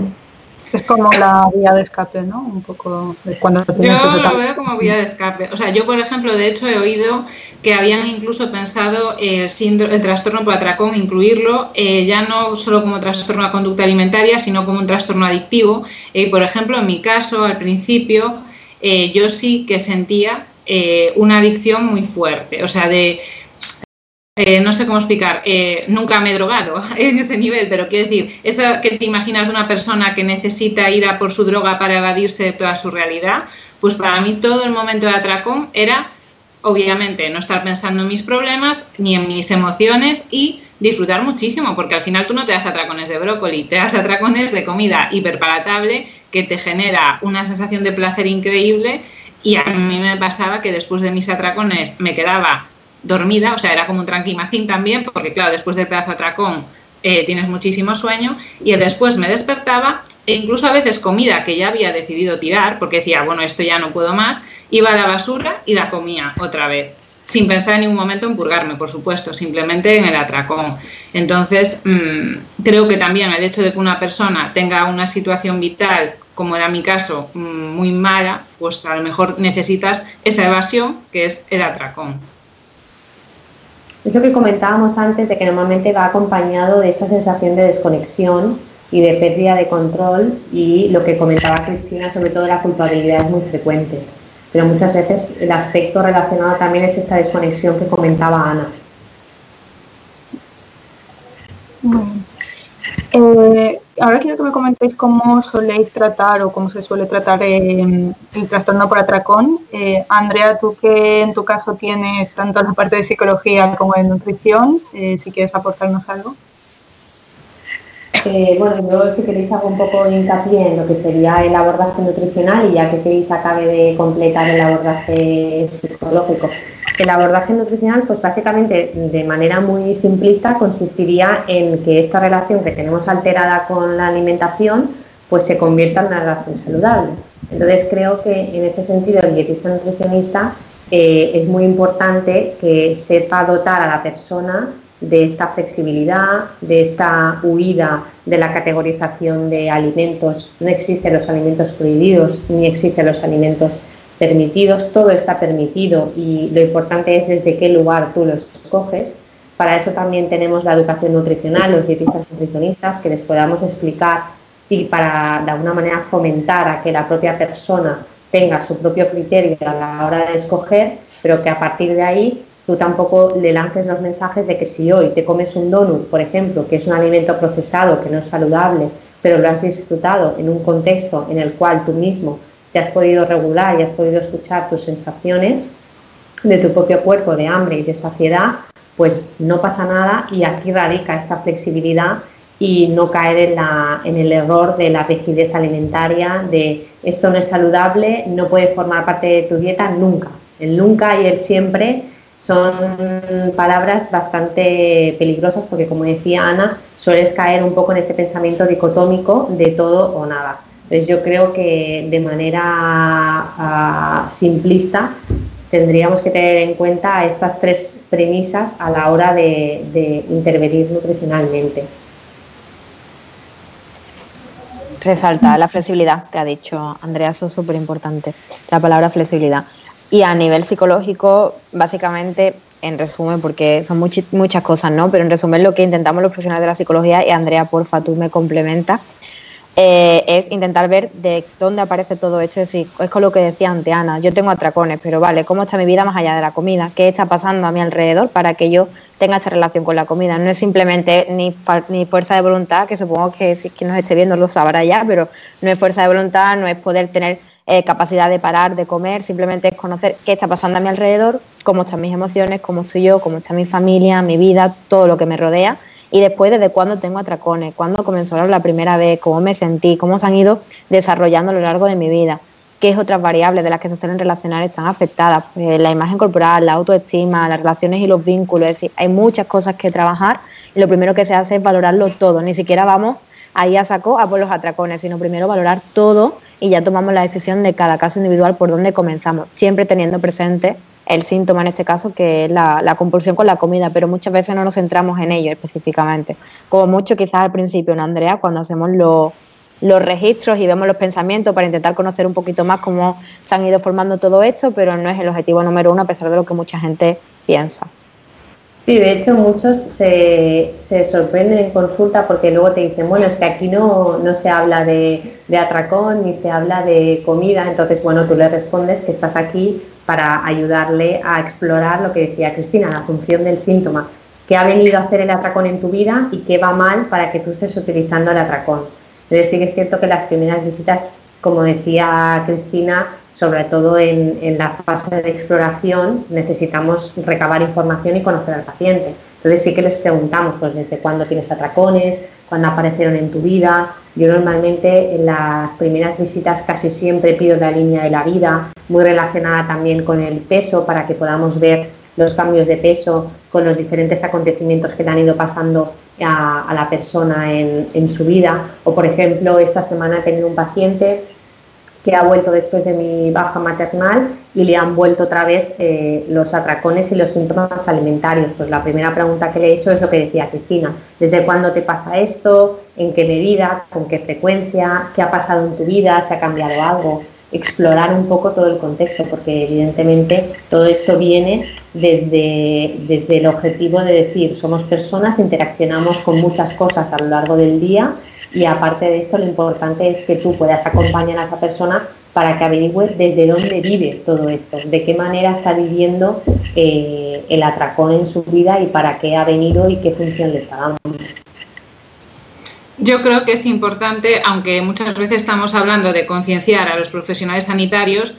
Es como la vía de escape, ¿no? Un poco cuando Yo lo veo como vía de escape. O sea, yo, por ejemplo, de hecho he oído que habían incluso pensado el, síndrome, el trastorno por atracón, incluirlo eh, ya no solo como trastorno de conducta alimentaria, sino como un trastorno adictivo. Eh, por ejemplo, en mi caso, al principio, eh, yo sí que sentía una adicción muy fuerte. O sea, de eh, no sé cómo explicar, eh, nunca me he drogado [LAUGHS] en este nivel, pero quiero decir, eso que te imaginas de una persona que necesita ir a por su droga para evadirse de toda su realidad, pues para mí todo el momento de atracón era, obviamente, no estar pensando en mis problemas ni en mis emociones y disfrutar muchísimo, porque al final tú no te das atracones de brócoli, te das atracones de comida hiperpalatable que te genera una sensación de placer increíble y a mí me pasaba que después de mis atracones me quedaba dormida, o sea, era como un tranquimacín también, porque claro, después del pedazo atracón eh, tienes muchísimo sueño, y después me despertaba, e incluso a veces comida que ya había decidido tirar, porque decía, bueno, esto ya no puedo más, iba a la basura y la comía otra vez, sin pensar en ningún momento en purgarme, por supuesto, simplemente en el atracón. Entonces, mm, creo que también el hecho de que una persona tenga una situación vital, como era mi caso, mm, muy mala, pues a lo mejor necesitas esa evasión que es el atracón. Eso que comentábamos antes de que normalmente va acompañado de esta sensación de desconexión y de pérdida de control y lo que comentaba Cristina, sobre todo la culpabilidad es muy frecuente. Pero muchas veces el aspecto relacionado también es esta desconexión que comentaba Ana. Eh, ahora quiero que me comentéis cómo soléis tratar o cómo se suele tratar el trastorno por atracón. Eh, Andrea, tú que en tu caso tienes tanto la parte de psicología como de nutrición, eh, si quieres aportarnos algo. bueno, yo si queréis hago un poco de hincapié en lo que sería el abordaje nutricional y ya que queréis acabe de completar el abordaje psicológico. El abordaje nutricional, pues básicamente de manera muy simplista, consistiría en que esta relación que tenemos alterada con la alimentación, pues se convierta en una relación saludable. Entonces creo que en ese sentido el dietista nutricionista eh, es muy importante que sepa dotar a la persona de esta flexibilidad, de esta huida de la categorización de alimentos. No existen los alimentos prohibidos ni existen los alimentos permitidos, todo está permitido y lo importante es desde qué lugar tú los escoges. Para eso también tenemos la educación nutricional, los dietistas nutricionistas, que les podamos explicar y para de alguna manera fomentar a que la propia persona tenga su propio criterio a la hora de escoger, pero que a partir de ahí tú tampoco le lances los mensajes de que si hoy te comes un donut, por ejemplo, que es un alimento procesado, que no es saludable, pero lo has disfrutado en un contexto en el cual tú mismo te has podido regular y has podido escuchar tus sensaciones de tu propio cuerpo de hambre y de saciedad, pues no pasa nada y aquí radica esta flexibilidad y no caer en, la, en el error de la rigidez alimentaria, de esto no es saludable, no puede formar parte de tu dieta nunca. El nunca y el siempre son palabras bastante peligrosas porque, como decía Ana, sueles caer un poco en este pensamiento dicotómico de todo o nada. Entonces yo creo que de manera ah, simplista tendríamos que tener en cuenta estas tres premisas a la hora de, intervenir nutricionalmente. Resaltar la flexibilidad que ha dicho Andrea, eso es súper importante, la palabra flexibilidad. Y a nivel psicológico, básicamente, en resumen, porque son muchas cosas, ¿no? Pero en resumen, lo que intentamos los profesionales de la psicología, y Andrea, porfa, tú me complementa, eh, es intentar ver de dónde aparece todo esto. Es decir, es con lo que decía ante Ana, yo tengo atracones, pero vale, ¿cómo está mi vida más allá de la comida? ¿Qué está pasando a mi alrededor para que yo tenga esta relación con la comida? No es simplemente ni, ni fuerza de voluntad, que supongo que si quien nos esté viendo lo sabrá ya, pero no es fuerza de voluntad, no es poder tener eh, capacidad de parar, de comer, simplemente es conocer qué está pasando a mi alrededor, cómo están mis emociones, cómo estoy yo, cómo está mi familia, mi vida, todo lo que me rodea y después desde cuándo tengo atracones, cuándo comenzó la primera vez, cómo me sentí, cómo se han ido desarrollando a lo largo de mi vida, qué otras variables de las que se suelen relacionar están afectadas, pues, la imagen corporal, la autoestima, las relaciones y los vínculos, es decir, hay muchas cosas que trabajar y lo primero que se hace es valorarlo todo, ni siquiera vamos ahí a saco a por los atracones, sino primero valorar todo y ya tomamos la decisión de cada caso individual por dónde comenzamos, siempre teniendo presente el síntoma en este caso, que es la, compulsión con la comida, pero muchas veces no nos centramos en ello específicamente. Como mucho quizás al principio, ¿no, Andrea? Cuando hacemos los registros y vemos los pensamientos para intentar conocer un poquito más cómo se han ido formando todo esto, pero no es el objetivo número uno a pesar de lo que mucha gente piensa. Sí, de hecho muchos se, se, sorprenden en consulta porque luego te dicen, bueno, es que aquí no, no se habla de, de, atracón ni se habla de comida, entonces, bueno, tú le respondes que estás aquí para ayudarle a explorar lo que decía Cristina, la función del síntoma, qué ha venido a hacer el atracón en tu vida y qué va mal para que tú estés utilizando el atracón. Entonces sí que es cierto que las primeras visitas, como decía Cristina, sobre todo en, en, la fase de exploración, necesitamos recabar información y conocer al paciente. Entonces sí que les preguntamos, pues desde cuándo tienes atracones, cuándo aparecieron en tu vida. Yo normalmente en las primeras visitas casi siempre pido la línea de la vida, muy relacionada también con el peso, para que podamos ver los cambios de peso con los diferentes acontecimientos que le han ido pasando a, la persona en, en su vida. O por ejemplo, esta semana he tenido un paciente que ha vuelto después de mi baja maternal y le han vuelto otra vez eh, los atracones y los síntomas alimentarios. Pues la primera pregunta que le he hecho es lo que decía Cristina, ¿desde cuándo te pasa esto? ¿En qué medida? ¿Con qué frecuencia? ¿Qué ha pasado en tu vida? ¿Se ha cambiado algo? Explorar un poco todo el contexto, porque evidentemente todo esto viene desde, desde el objetivo de decir, somos personas, interaccionamos con muchas cosas a lo largo del día y aparte de esto, lo importante es que tú puedas acompañar a esa persona para que averigüe desde dónde vive todo esto, de qué manera está viviendo eh, el atracón en su vida y para qué ha venido y qué función le está dando. Yo creo que es importante, aunque muchas veces estamos hablando de concienciar a los profesionales sanitarios,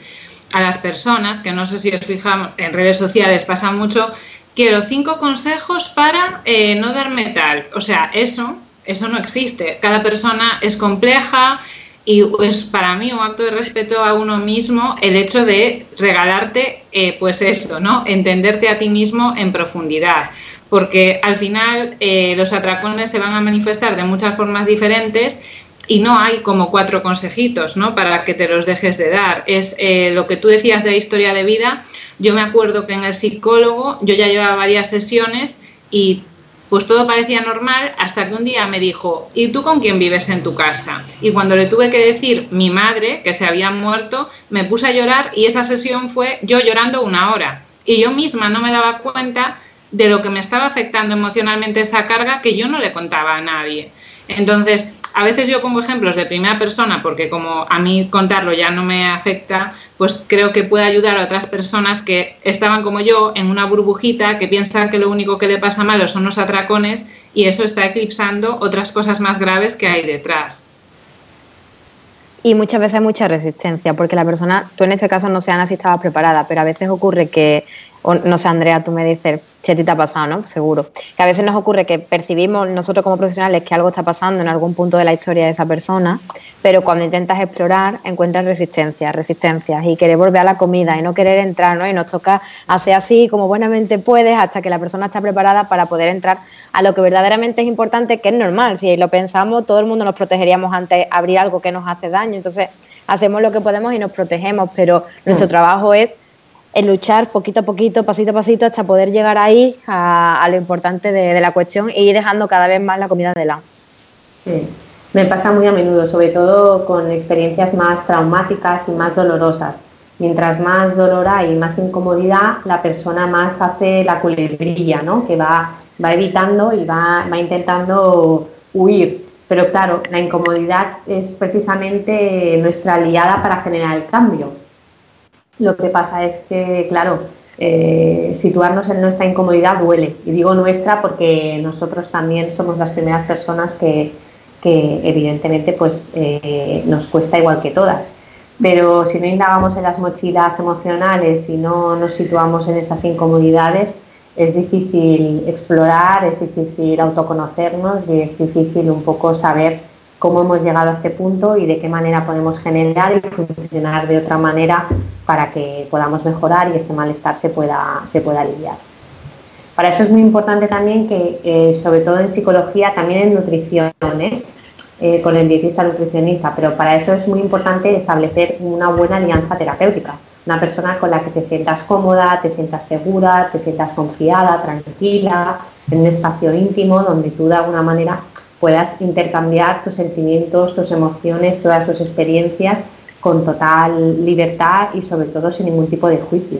a las personas, que no sé si os fijamos en redes sociales pasa mucho, quiero cinco consejos para eh, no dar metal. O sea, eso eso no existe. Cada persona es compleja y es para mí un acto de respeto a uno mismo el hecho de regalarte, eh, pues eso, ¿no? Entenderte a ti mismo en profundidad. Porque al final eh, los atracones se van a manifestar de muchas formas diferentes y no hay como cuatro consejitos, ¿no? Para que te los dejes de dar. Es eh, lo que tú decías de la historia de vida. Yo me acuerdo que en el psicólogo yo ya llevaba varias sesiones y pues todo parecía normal hasta que un día me dijo, ¿y tú con quién vives en tu casa? Y cuando le tuve que decir mi madre, que se había muerto, me puse a llorar y esa sesión fue yo llorando una hora. Y yo misma no me daba cuenta de lo que me estaba afectando emocionalmente esa carga que yo no le contaba a nadie. Entonces, a veces yo pongo ejemplos de primera persona porque como a mí contarlo ya no me afecta, pues creo que puede ayudar a otras personas que estaban como yo en una burbujita, que piensan que lo único que le pasa malo son los atracones y eso está eclipsando otras cosas más graves que hay detrás. Y muchas veces mucha resistencia, porque la persona, tú en este caso no sean así estabas preparada, pero a veces ocurre que no sé, Andrea, tú me dices si a ti te ha pasado, ¿no? Seguro. Que a veces nos ocurre que percibimos nosotros como profesionales que algo está pasando en algún punto de la historia de esa persona, pero cuando intentas explorar encuentras resistencias, resistencias y querer volver a la comida y no querer entrar, ¿no? Y nos toca hacer así como buenamente puedes hasta que la persona está preparada para poder entrar a lo que verdaderamente es importante, que es normal. Si lo pensamos, todo el mundo nos protegeríamos ante abrir algo que nos hace daño. Entonces, hacemos lo que podemos y nos protegemos, pero nuestro mm. trabajo es el luchar poquito a poquito, pasito a pasito, hasta poder llegar ahí a, lo importante de, la cuestión e ir dejando cada vez más la comida de lado. Sí, me pasa muy a menudo, sobre todo con experiencias más traumáticas y más dolorosas. Mientras más dolor hay y más incomodidad, la persona más hace la culebrilla, ¿no? que va, va evitando y va, va intentando huir Pero claro, la incomodidad es precisamente nuestra aliada para generar el cambio. Lo que pasa es que, claro, eh, situarnos en nuestra incomodidad duele. Y digo nuestra porque nosotros también somos las primeras personas que, evidentemente pues, eh, nos cuesta igual que todas. Pero si no indagamos en las mochilas emocionales y no nos situamos en esas incomodidades, es difícil explorar, es difícil autoconocernos y es difícil un poco saber cómo hemos llegado a este punto y de qué manera podemos generar y funcionar de otra manera para que podamos mejorar y este malestar se pueda, se pueda aliviar. Para eso es muy importante también que, eh, sobre todo en psicología, también en nutrición, ¿eh? Eh, con el dietista nutricionista, pero para eso es muy importante establecer una buena alianza terapéutica una persona con la que te sientas cómoda, te sientas segura, te sientas confiada, tranquila, en un espacio íntimo donde tú de alguna manera puedas intercambiar tus sentimientos, tus emociones, todas tus experiencias con total libertad y sobre todo sin ningún tipo de juicio.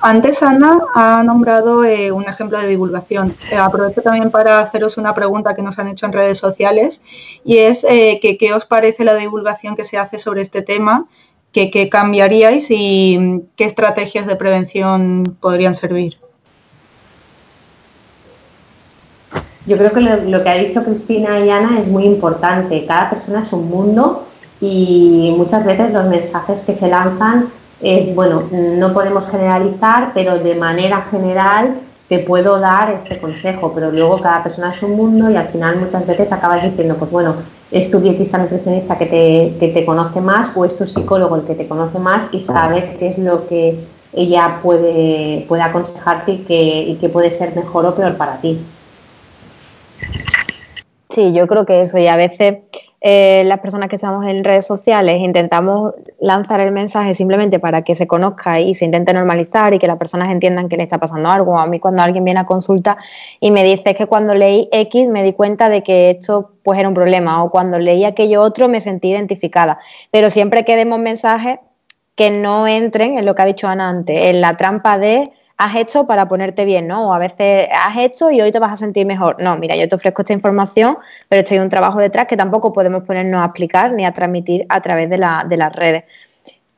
Antes Ana ha nombrado eh, un ejemplo de divulgación. Eh, aprovecho también para haceros una pregunta que nos han hecho en redes sociales y es eh, que, qué os parece la divulgación que se hace sobre este tema, qué cambiaríais y mm, qué estrategias de prevención podrían servir. Yo creo que lo, que ha dicho Cristina y Ana es muy importante. Cada persona es un mundo y muchas veces los mensajes que se lanzan es, bueno, no podemos generalizar, pero de manera general te puedo dar este consejo, pero luego cada persona es un mundo y al final muchas veces acabas diciendo, pues bueno, es tu dietista nutricionista que te, que te conoce más o es tu psicólogo el que te conoce más y sabe qué es lo que ella puede, puede aconsejarte y que, y que puede ser mejor o peor para ti. Sí, yo creo que eso, y a veces eh, las personas que estamos en redes sociales intentamos lanzar el mensaje simplemente para que se conozca y se intente normalizar y que las personas entiendan que le está pasando algo. A mí cuando alguien viene a consulta y me dice que cuando leí X me di cuenta de que esto pues era un problema o cuando leí aquello otro me sentí identificada. Pero siempre que demos mensajes que no entren en lo que ha dicho Ana antes, en la trampa de has hecho para ponerte bien, ¿no? O a veces has hecho y hoy te vas a sentir mejor. No, mira, yo te ofrezco esta información, pero estoy un trabajo detrás que tampoco podemos ponernos a explicar ni a transmitir a través de, las redes.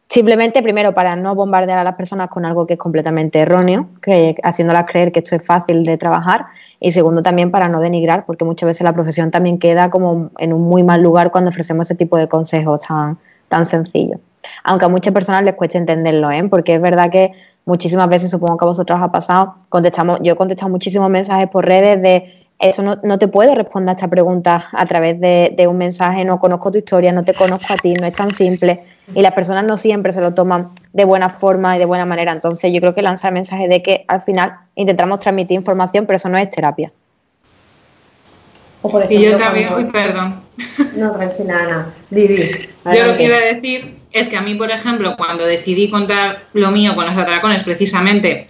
Simplemente, primero, para no bombardear a las personas con algo que es completamente erróneo, que, haciéndolas creer que esto es fácil de trabajar. Y segundo, también para no denigrar, porque muchas veces la profesión también queda como en un muy mal lugar cuando ofrecemos ese tipo de consejos tan, tan sencillos. Aunque a muchas personas les cueste entenderlo, ¿eh? porque es verdad que muchísimas veces, supongo que a vosotros ha pasado, contestamos, yo he contestado muchísimos mensajes por redes de eso no, no te puedo responder a esta pregunta a través de, un mensaje, no conozco tu historia, no te conozco a ti, no es tan simple. Y las personas no siempre se lo toman de buena forma y de buena manera. Entonces yo creo que lanzar mensajes de que al final intentamos transmitir información, pero eso no es terapia. y yo también, uy, perdón. No, tranquila, Ana. Vivi. Yo lo que iba a decir es que a mí, por ejemplo, cuando decidí contar lo mío con los atracones, precisamente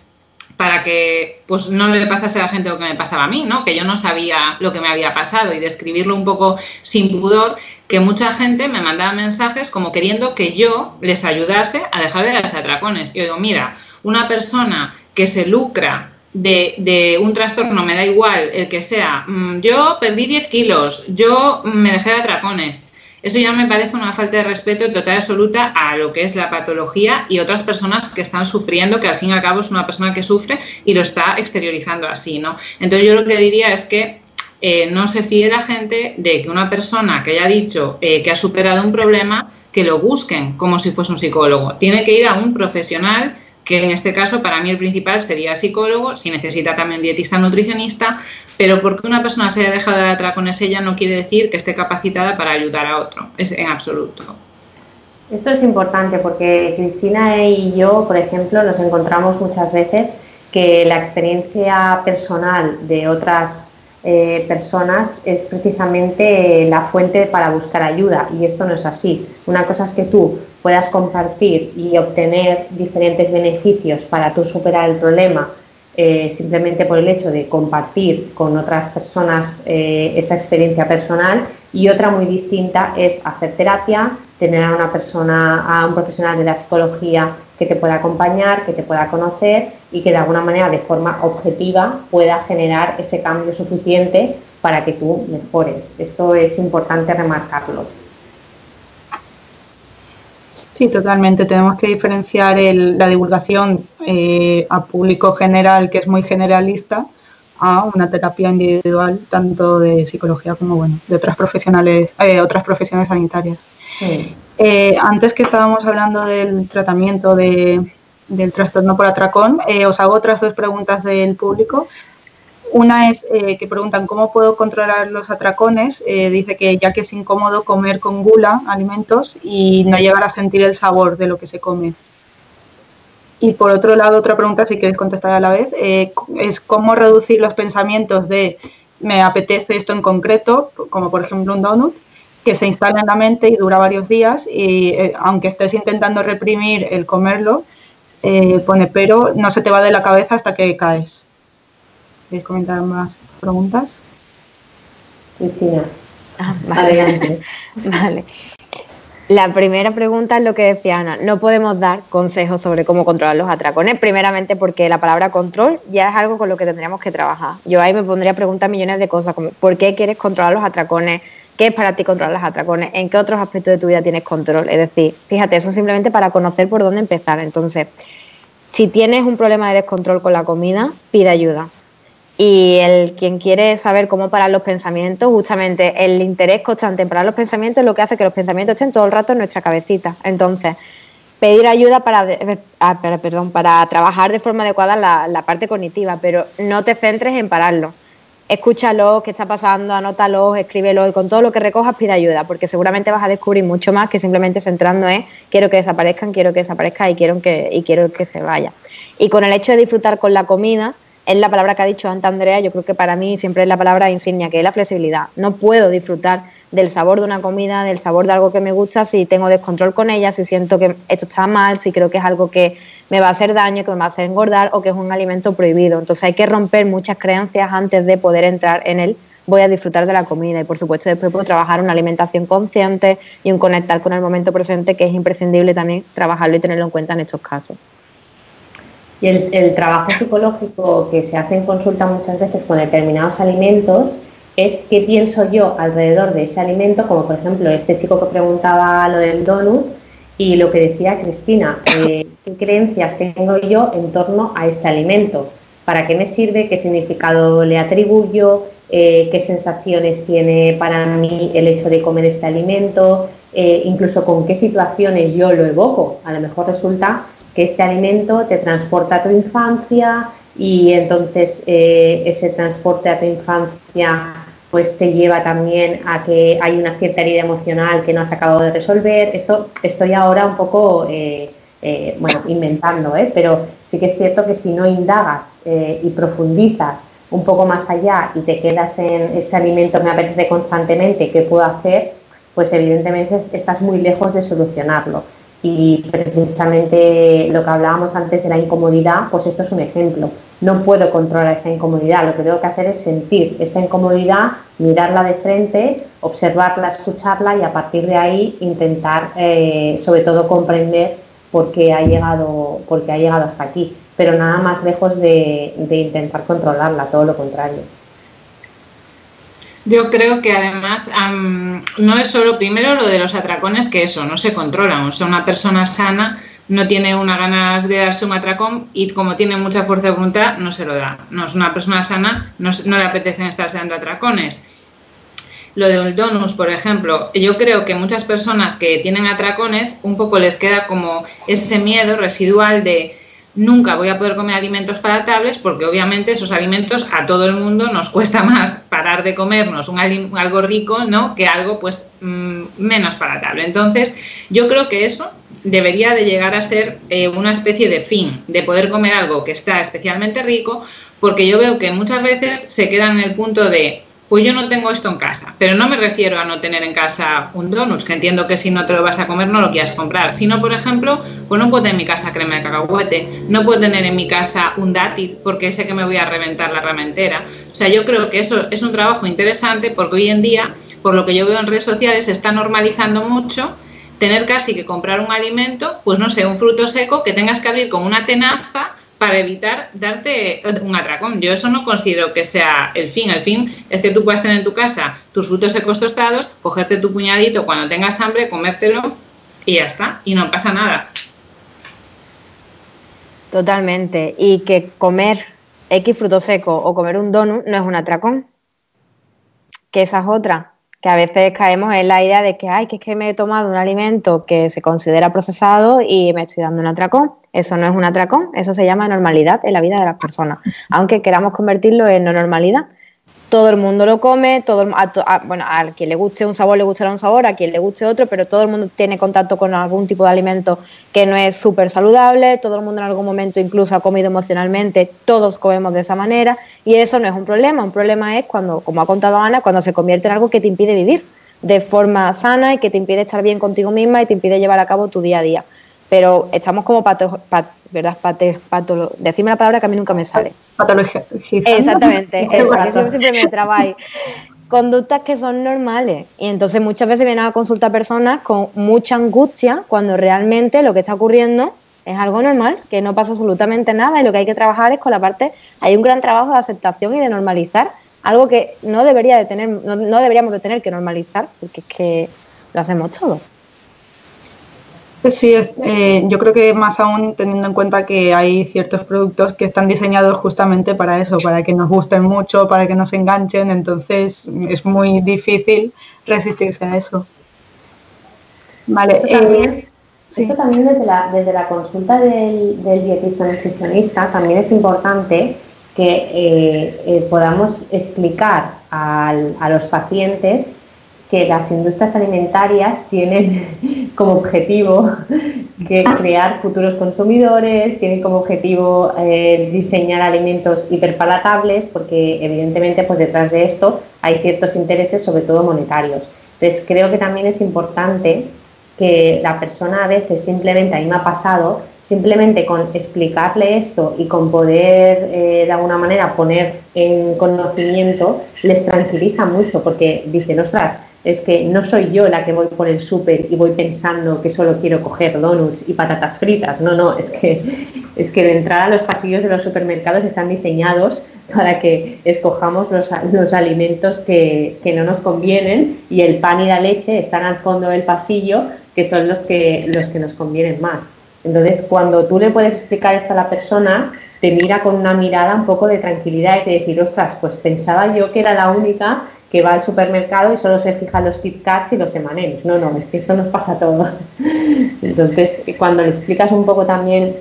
para que pues no le pasase a la gente lo que me pasaba a mí, ¿no? Que yo no sabía lo que me había pasado y describirlo un poco sin pudor, que mucha gente me mandaba mensajes como queriendo que yo les ayudase a dejar de las atracones. Yo digo, mira, una persona que se lucra de, de, un trastorno, me da igual el que sea, mm, yo perdí 10 kilos, yo me dejé de atracones, eso ya me parece una falta de respeto total y absoluta a lo que es la patología y otras personas que están sufriendo, que al fin y al cabo es una persona que sufre y lo está exteriorizando así, ¿no? Entonces yo lo que diría es que eh, no se fíe la gente de que una persona que haya dicho eh, que ha superado un problema, que lo busquen como si fuese un psicólogo. Tiene que ir a un profesional que en este caso para mí el principal sería psicólogo, si necesita también dietista nutricionista, pero porque una persona se haya dejado de atracones ella no quiere decir que esté capacitada para ayudar a otro, es en absoluto. Esto es importante porque Cristina y yo, por ejemplo, nos encontramos muchas veces que la experiencia personal de otras eh, personas es precisamente la fuente para buscar ayuda y esto no es así. Una cosa es que tú puedas compartir y obtener diferentes beneficios para tú superar el problema eh, simplemente por el hecho de compartir con otras personas eh, esa experiencia personal y otra muy distinta es hacer terapia, tener a una persona, a un profesional de la psicología que te pueda acompañar, que te pueda conocer y que de alguna manera de forma objetiva pueda generar ese cambio suficiente para que tú mejores. Esto es importante remarcarlo. Sí, totalmente. Tenemos que diferenciar la divulgación eh, a público general, que es muy generalista, a una terapia individual, tanto de psicología como bueno, de otras profesionales, eh, otras profesiones sanitarias. Eh, antes que estábamos hablando del tratamiento de, del trastorno por atracón, os hago otras dos preguntas del público. Una es eh, que preguntan cómo puedo controlar los atracones. Eh, dice que ya que es incómodo comer con gula alimentos y no llegar a sentir el sabor de lo que se come. Y por otro lado, otra pregunta, si quieres contestar a la vez, eh, es cómo reducir los pensamientos de me apetece esto en concreto, como por ejemplo un donut, que se instala en la mente y dura varios días y aunque estés intentando reprimir el comerlo, pone pero no se te va de la cabeza hasta que caes. ¿Quieres comentar más preguntas? Cristina. Ah, vale. [LAUGHS] vale. La primera pregunta es lo que decía Ana. No podemos dar consejos sobre cómo controlar los atracones, primeramente porque la palabra control ya es algo con lo que tendríamos que trabajar. Yo ahí me pondría a preguntar millones de cosas como ¿por qué quieres controlar los atracones? ¿Qué es para ti controlar los atracones? ¿En qué otros aspectos de tu vida tienes control? Es decir, fíjate, eso simplemente para conocer por dónde empezar. Entonces, si tienes un problema de descontrol con la comida, pide ayuda y el quien quiere saber cómo parar los pensamientos, justamente el interés constante en parar los pensamientos es lo que hace que los pensamientos estén todo el rato en nuestra cabecita. Entonces, pedir ayuda para, ah, perdón, para trabajar de forma adecuada la, la, parte cognitiva, pero no te centres en pararlo. Escúchalo, qué está pasando, anótalo, escríbelo y con todo lo que recojas pide ayuda, porque seguramente vas a descubrir mucho más que simplemente centrando en quiero que desaparezcan, quiero que desaparezca y quiero que, y quiero que se vaya. Y con el hecho de disfrutar con la comida, es la palabra que ha dicho antes Andrea, yo creo que para mí siempre es la palabra insignia, que es la flexibilidad. No puedo disfrutar del sabor de una comida, del sabor de algo que me gusta, si tengo descontrol con ella, si siento que esto está mal, si creo que es algo que me va a hacer daño, que me va a hacer engordar o que es un alimento prohibido. Entonces hay que romper muchas creencias antes de poder entrar en él. Voy a disfrutar de la comida y por supuesto después puedo trabajar una alimentación consciente y un conectar con el momento presente que es imprescindible también trabajarlo y tenerlo en cuenta en estos casos. Y el, trabajo psicológico que se hace en consulta muchas veces con determinados alimentos es qué pienso yo alrededor de ese alimento, como por ejemplo este chico que preguntaba lo del donut y lo que decía Cristina, eh, [COUGHS] qué creencias tengo yo en torno a este alimento, para qué me sirve, qué significado le atribuyo, eh, qué sensaciones tiene para mí el hecho de comer este alimento, eh, incluso con qué situaciones yo lo evoco. A lo mejor resulta que este alimento te transporta a tu infancia y entonces eh, ese transporte a tu infancia pues te lleva también a que hay una cierta herida emocional que no has acabado de resolver. Esto estoy ahora un poco, eh, eh, bueno, inventando, pero sí que es cierto que si no indagas y profundizas un poco más allá y te quedas en este alimento me apetece constantemente, ¿qué puedo hacer? Pues evidentemente estás muy lejos de solucionarlo. Y precisamente lo que hablábamos antes de la incomodidad, pues esto es un ejemplo. No puedo controlar esta incomodidad, lo que tengo que hacer es sentir esta incomodidad, mirarla de frente, observarla, escucharla y a partir de ahí intentar, eh, sobre todo, comprender por qué ha llegado, por qué ha llegado hasta aquí. Pero nada más lejos de intentar controlarla, todo lo contrario. Yo creo que además no es solo primero lo de los atracones, que eso no se controla. O sea, una persona sana no tiene una ganas de darse un atracón y como tiene mucha fuerza de voluntad no se lo da. No es una persona sana, no, no le apetecen estar dando atracones. Lo del donus, por ejemplo, yo creo que muchas personas que tienen atracones un poco les queda como ese miedo residual de nunca voy a poder comer alimentos palatables porque obviamente esos alimentos a todo el mundo nos cuesta más parar de comernos un algo rico ¿no? que algo pues mm, menos palatable. Entonces yo creo que eso debería de llegar a ser eh, una especie de fin, de poder comer algo que está especialmente rico porque yo veo que muchas veces se queda en el punto de pues yo no tengo esto en casa, pero no me refiero a no tener en casa un donut, que entiendo que si no te lo vas a comer no lo quieras comprar, sino por ejemplo, pues no puedo tener en mi casa crema de cacahuete, no puedo tener en mi casa un dátil porque sé que me voy a reventar la rama entera. O sea, yo creo que eso es un trabajo interesante porque hoy en día, por lo que yo veo en redes sociales, se está normalizando mucho tener casi que comprar un alimento, pues no sé, un fruto seco que tengas que abrir con una tenaza para evitar darte un atracón. Yo eso no considero que sea el fin. El fin es que tú puedas tener en tu casa tus frutos secos tostados, cogerte tu puñadito cuando tengas hambre, comértelo y ya está, y no pasa nada. Totalmente. Y que comer X fruto seco o comer un donut no es un atracón. Que esa es otra. Que a veces caemos en la idea de que, ay, que es que me he tomado un alimento que se considera procesado y me estoy dando un atracón. Eso no es un atracón, eso se llama normalidad en la vida de las personas. Aunque queramos convertirlo en no normalidad, todo el mundo lo come, todo bueno, a quien le guste un sabor le gustará un sabor, a quien le guste otro, pero todo el mundo tiene contacto con algún tipo de alimento que no es súper saludable, todo el mundo en algún momento incluso ha comido emocionalmente, todos comemos de esa manera y eso no es un problema, un problema es cuando, como ha contado Ana, cuando se convierte en algo que te impide vivir de forma sana y que te impide estar bien contigo misma y te impide llevar a cabo tu día a día. Pero estamos como pato, ¿verdad? Pate, pato, decime la palabra que a mí nunca me sale. Patología. Exactamente, [LAUGHS] siempre, me trabajo. Conductas que son normales. Y entonces muchas veces vienen a consultar personas con mucha angustia cuando realmente lo que está ocurriendo es algo normal, que no pasa absolutamente nada y lo que hay que trabajar es con la parte, hay un gran trabajo de aceptación y de normalizar, algo que no debería de tener, no, no deberíamos de tener que normalizar, porque es que lo hacemos todo. Sí, eh, yo creo que más aún teniendo en cuenta que hay ciertos productos que están diseñados justamente para eso, para que nos gusten mucho, para que nos enganchen, entonces es muy difícil resistirse a eso. Vale. Esto también, eh, también desde, la, desde la consulta del, del dietista nutricionista también es importante que eh, podamos explicar a los pacientes que las industrias alimentarias tienen [LAUGHS] como objetivo que crear futuros consumidores, tienen como objetivo eh, diseñar alimentos hiperpalatables, porque evidentemente pues detrás de esto hay ciertos intereses, sobre todo monetarios. Entonces creo que también es importante que la persona a veces simplemente, a mí me ha pasado, simplemente con explicarle esto y con poder eh, de alguna manera poner en conocimiento, les tranquiliza mucho porque dicen, ostras, es que no soy yo la que voy por el súper y voy pensando que solo quiero coger donuts y patatas fritas. No, no, es que, [LAUGHS] es que de entrada los pasillos de los supermercados están diseñados para que escojamos los, los alimentos que, que, no nos convienen y el pan y la leche están al fondo del pasillo, que son los que, los que nos convienen más. Entonces, cuando tú le puedes explicar esto a la persona, te mira con una mirada un poco de tranquilidad y te decir, ostras, pues pensaba yo que era la única que va al supermercado y solo se fija los Kit Kats y los emanems. No, no, es que esto nos pasa a todos. [LAUGHS] Entonces, cuando le explicas un poco también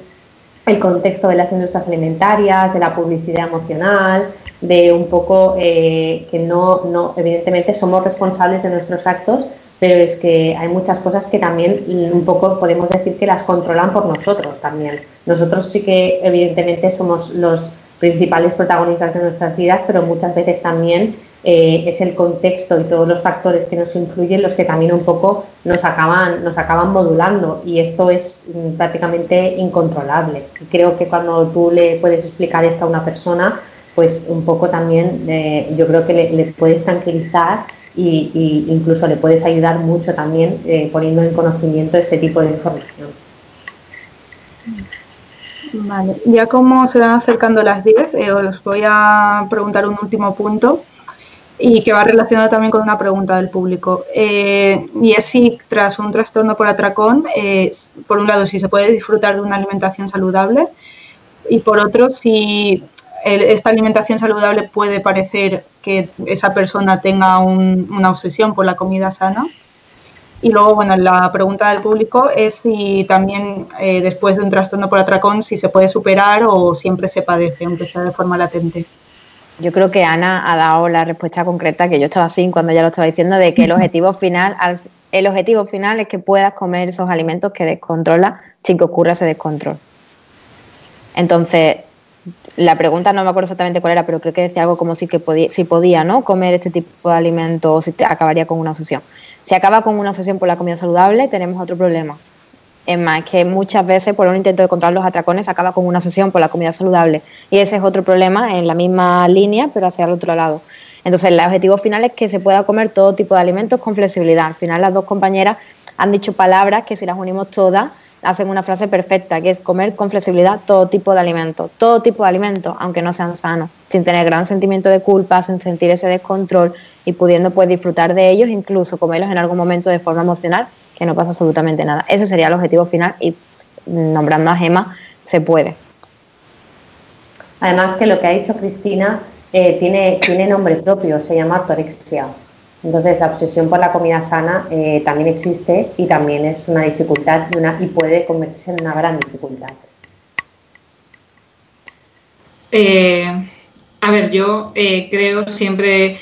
el contexto de las industrias alimentarias, de la publicidad emocional, de un poco eh, que no, no, evidentemente somos responsables de nuestros actos, pero es que hay muchas cosas que también un poco podemos decir que las controlan por nosotros también. Nosotros sí que evidentemente somos los principales protagonistas de nuestras vidas, pero muchas veces también eh, es el contexto y todos los factores que nos influyen los que también un poco nos acaban, nos acaban modulando y esto es mm, prácticamente incontrolable. creo que cuando tú le puedes explicar esto a una persona, pues un poco también eh, yo creo que le, puedes tranquilizar y, incluso le puedes ayudar mucho también eh, poniendo en conocimiento este tipo de información. Vale, ya como se van acercando las 10, os voy a preguntar un último punto y que va relacionado también con una pregunta del público. Eh, y es si tras un trastorno por atracón, eh, por un lado, si se puede disfrutar de una alimentación saludable y por otro, si esta alimentación saludable puede parecer que esa persona tenga una obsesión por la comida sana. Y luego, bueno, la pregunta del público es si también eh, después de un trastorno por atracón, si se puede superar o siempre se padece, aunque sea de forma latente. Yo creo que Ana ha dado la respuesta concreta que yo estaba así cuando ya lo estaba diciendo, de que el objetivo final, el objetivo final es que puedas comer esos alimentos que descontrola sin que ocurra ese descontrol. Entonces, la pregunta no me acuerdo exactamente cuál era, pero creo que decía algo como si que podía, si podía ¿no? comer este tipo de alimentos o si te acabaría con una obsesión. Si acaba con una obsesión por la comida saludable, tenemos otro problema, es más, que muchas veces por un intento de controlar los atracones acaba con una sesión por la comida saludable. Y ese es otro problema en la misma línea, pero hacia el otro lado. Entonces, el objetivo final es que se pueda comer todo tipo de alimentos con flexibilidad. Al final, las dos compañeras han dicho palabras que si las unimos todas, hacen una frase perfecta, que es comer con flexibilidad todo tipo de alimentos, todo tipo de alimentos, aunque no sean sanos, sin tener gran sentimiento de culpa, sin sentir ese descontrol y pudiendo pues disfrutar de ellos, incluso comerlos en algún momento de forma emocional, que no pasa absolutamente nada. Ese sería el objetivo final y nombrando a Gema se puede. Además que lo que ha dicho Cristina eh, tiene, tiene nombre propio, se llama ortorexia. Entonces la obsesión por la comida sana eh, también existe y también es una dificultad y, una, y puede convertirse en una gran dificultad. Eh, a ver, yo creo siempre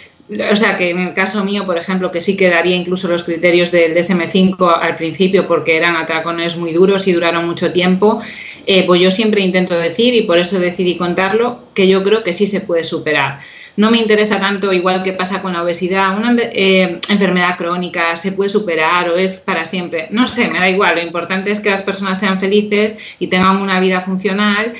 o sea, que en el caso mío, por ejemplo, que sí quedaría incluso los criterios del DSM5 al principio porque eran atracones muy duros y duraron mucho tiempo, eh, pues yo siempre intento decir, y por eso decidí contarlo, que yo creo que sí se puede superar. No me interesa tanto, igual que pasa con la obesidad, una eh, enfermedad crónica se puede superar o es para siempre. No sé, me da igual. Lo importante es que las personas sean felices y tengan una vida funcional,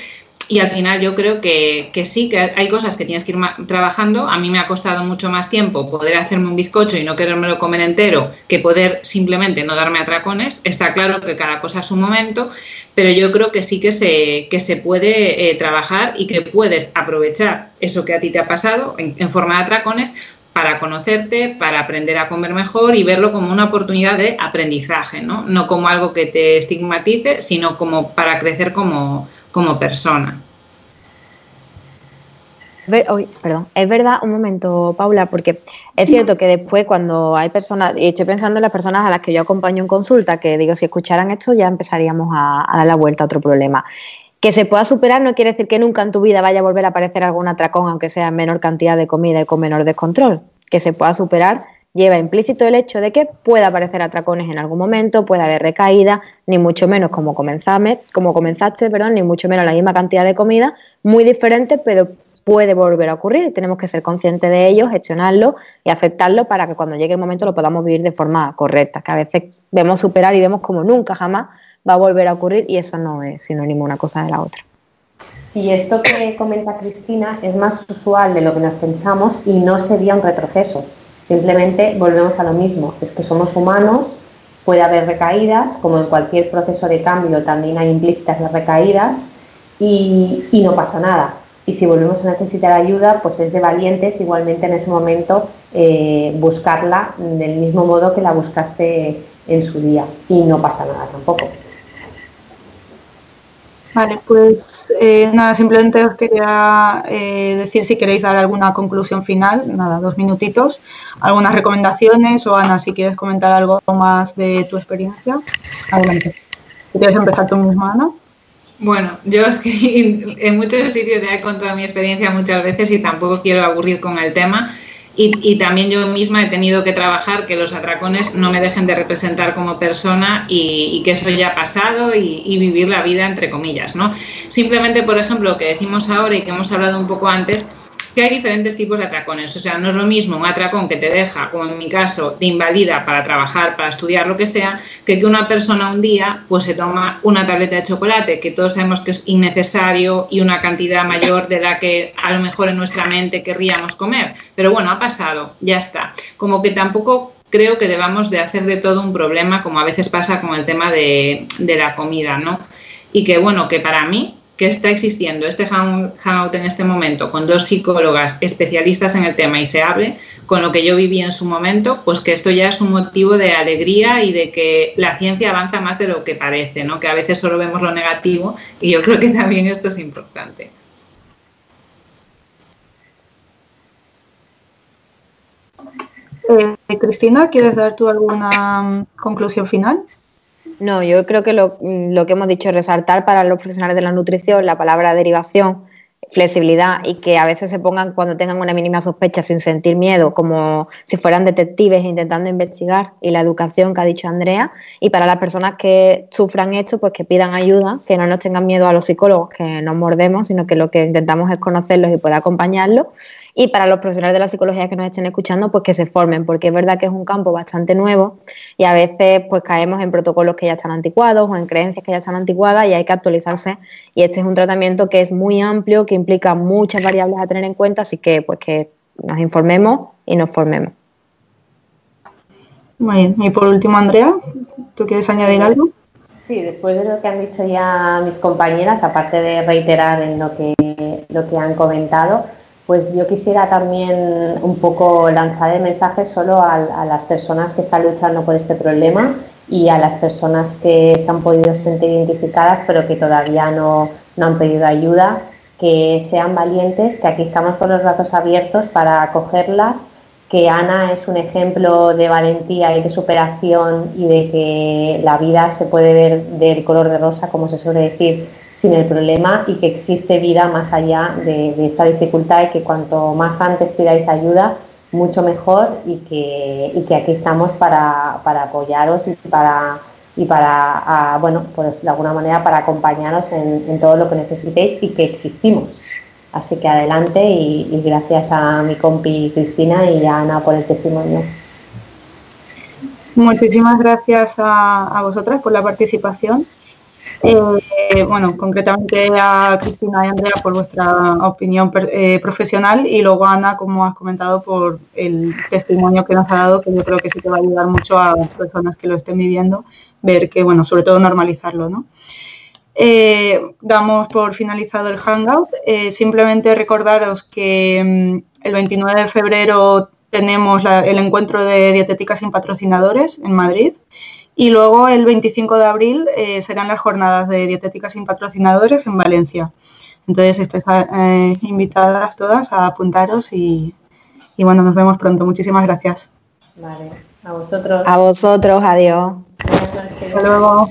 y al final yo creo que, sí, que hay cosas que tienes que ir trabajando. A mí me ha costado mucho más tiempo poder hacerme un bizcocho y no querérmelo comer entero que poder simplemente no darme atracones. Está claro que cada cosa es su momento, pero yo creo que sí que se, que se puede eh, trabajar y que puedes aprovechar eso que a ti te ha pasado en, en forma de atracones para conocerte, para aprender a comer mejor y verlo como una oportunidad de aprendizaje, ¿no? No como algo que te estigmatice, sino como para crecer como, como persona. perdón, es verdad, un momento, Paula, porque es cierto que después cuando hay personas, y estoy pensando en las personas a las que yo acompaño en consulta, que digo, si escucharan esto ya empezaríamos a, dar la vuelta a otro problema. Que se pueda superar no quiere decir que nunca en tu vida vaya a volver a aparecer algún atracón, aunque sea en menor cantidad de comida y con menor descontrol. Que se pueda superar lleva implícito el hecho de que pueda aparecer atracones en algún momento, puede haber recaída, ni mucho menos como, como comenzaste, perdón, ni mucho menos la misma cantidad de comida, muy diferente, pero puede volver a ocurrir y tenemos que ser conscientes de ello, gestionarlo y aceptarlo para que cuando llegue el momento lo podamos vivir de forma correcta, que a veces vemos superar y vemos como nunca jamás va a volver a ocurrir y eso no es sinónimo una cosa de la otra. Y esto que comenta Cristina es más usual de lo que nos pensamos y no sería un retroceso. Simplemente volvemos a lo mismo, es que somos humanos, puede haber recaídas, como en cualquier proceso de cambio también hay implícitas las recaídas y, no pasa nada. Y si volvemos a necesitar ayuda, pues es de valientes igualmente en ese momento eh, buscarla del mismo modo que la buscaste en su día y no pasa nada tampoco. Vale, pues eh, nada, simplemente os quería eh, decir si queréis dar alguna conclusión final, nada, dos minutitos, algunas recomendaciones o Ana, si quieres comentar algo más de tu experiencia, adelante. Si quieres empezar tú misma, Ana. Bueno, yo es que [LAUGHS] en muchos sitios ya he contado mi experiencia muchas veces y tampoco quiero aburrir con el tema. Y, también yo misma he tenido que trabajar que los atracones no me dejen de representar como persona y, que eso ya ha pasado y, y, vivir la vida entre comillas, ¿no? Simplemente, por ejemplo, lo que decimos ahora y que hemos hablado un poco antes, que hay diferentes tipos de atracones. O sea, no es lo mismo un atracón que te deja, como en mi caso, de invalida para trabajar, para estudiar, lo que sea, que que una persona un día pues se toma una tableta de chocolate, que todos sabemos que es innecesario y una cantidad mayor de la que a lo mejor en nuestra mente querríamos comer. Pero bueno, ha pasado, ya está. Como que tampoco creo que debamos de hacer de todo un problema, como a veces pasa con el tema de, de la comida, ¿no? Y que bueno, que para mí que está existiendo este hangout en este momento con dos psicólogas especialistas en el tema y se hable con lo que yo viví en su momento, pues que esto ya es un motivo de alegría y de que la ciencia avanza más de lo que parece, ¿no? Que a veces solo vemos lo negativo y yo creo que también esto es importante. Eh, Cristina, ¿quieres dar tú alguna conclusión final? No, yo creo que lo, que hemos dicho es resaltar para los profesionales de la nutrición la palabra derivación, flexibilidad y que a veces se pongan cuando tengan una mínima sospecha sin sentir miedo, como si fueran detectives intentando investigar y la educación que ha dicho Andrea. Y para las personas que sufran esto, pues que pidan ayuda, que no nos tengan miedo a los psicólogos, que nos mordemos, sino que lo que intentamos es conocerlos y poder acompañarlos y para los profesionales de la psicología que nos estén escuchando, pues que se formen, porque es verdad que es un campo bastante nuevo y a veces pues caemos en protocolos que ya están anticuados o en creencias que ya están anticuadas y hay que actualizarse. Y este es un tratamiento que es muy amplio, que implica muchas variables a tener en cuenta, así que pues que nos informemos y nos formemos. Muy bien. Y por último, Andrea, ¿tú quieres añadir algo? Sí, después de lo que han dicho ya mis compañeras, aparte de reiterar en lo que, lo que han comentado, pues yo quisiera también un poco lanzar el mensaje solo a, las personas que están luchando por este problema y a las personas que se han podido sentir identificadas pero que todavía no, no han pedido ayuda, que sean valientes, que aquí estamos con los brazos abiertos para acogerlas que Ana es un ejemplo de valentía y de superación y de que la vida se puede ver del color de rosa, como se suele decir, sin el problema y que existe vida más allá de, esta dificultad y que cuanto más antes pidáis ayuda, mucho mejor y que, que aquí estamos para, apoyaros y para, y para bueno, pues de alguna manera para acompañaros en, en todo lo que necesitéis y que existimos. Así que adelante y, gracias a mi compi Cristina y a Ana por el testimonio. Muchísimas gracias a, vosotras por la participación. Eh, bueno, concretamente a Cristina y Andrea por vuestra opinión eh, profesional y luego Ana, como has comentado, por el testimonio que nos ha dado, que yo creo que sí que va a ayudar mucho a las personas que lo estén viviendo, ver que, bueno, sobre todo normalizarlo, ¿no? Eh, damos por finalizado el Hangout. Simplemente recordaros que mm, el 29 de febrero tenemos el encuentro de dietética sin patrocinadores en Madrid y luego el 25 de abril eh, serán las jornadas de dietética sin patrocinadores en Valencia. Entonces estáis invitadas todas a apuntaros y, y, bueno, nos vemos pronto. Muchísimas gracias. Vale, a vosotros. A vosotros, adiós. Hasta luego.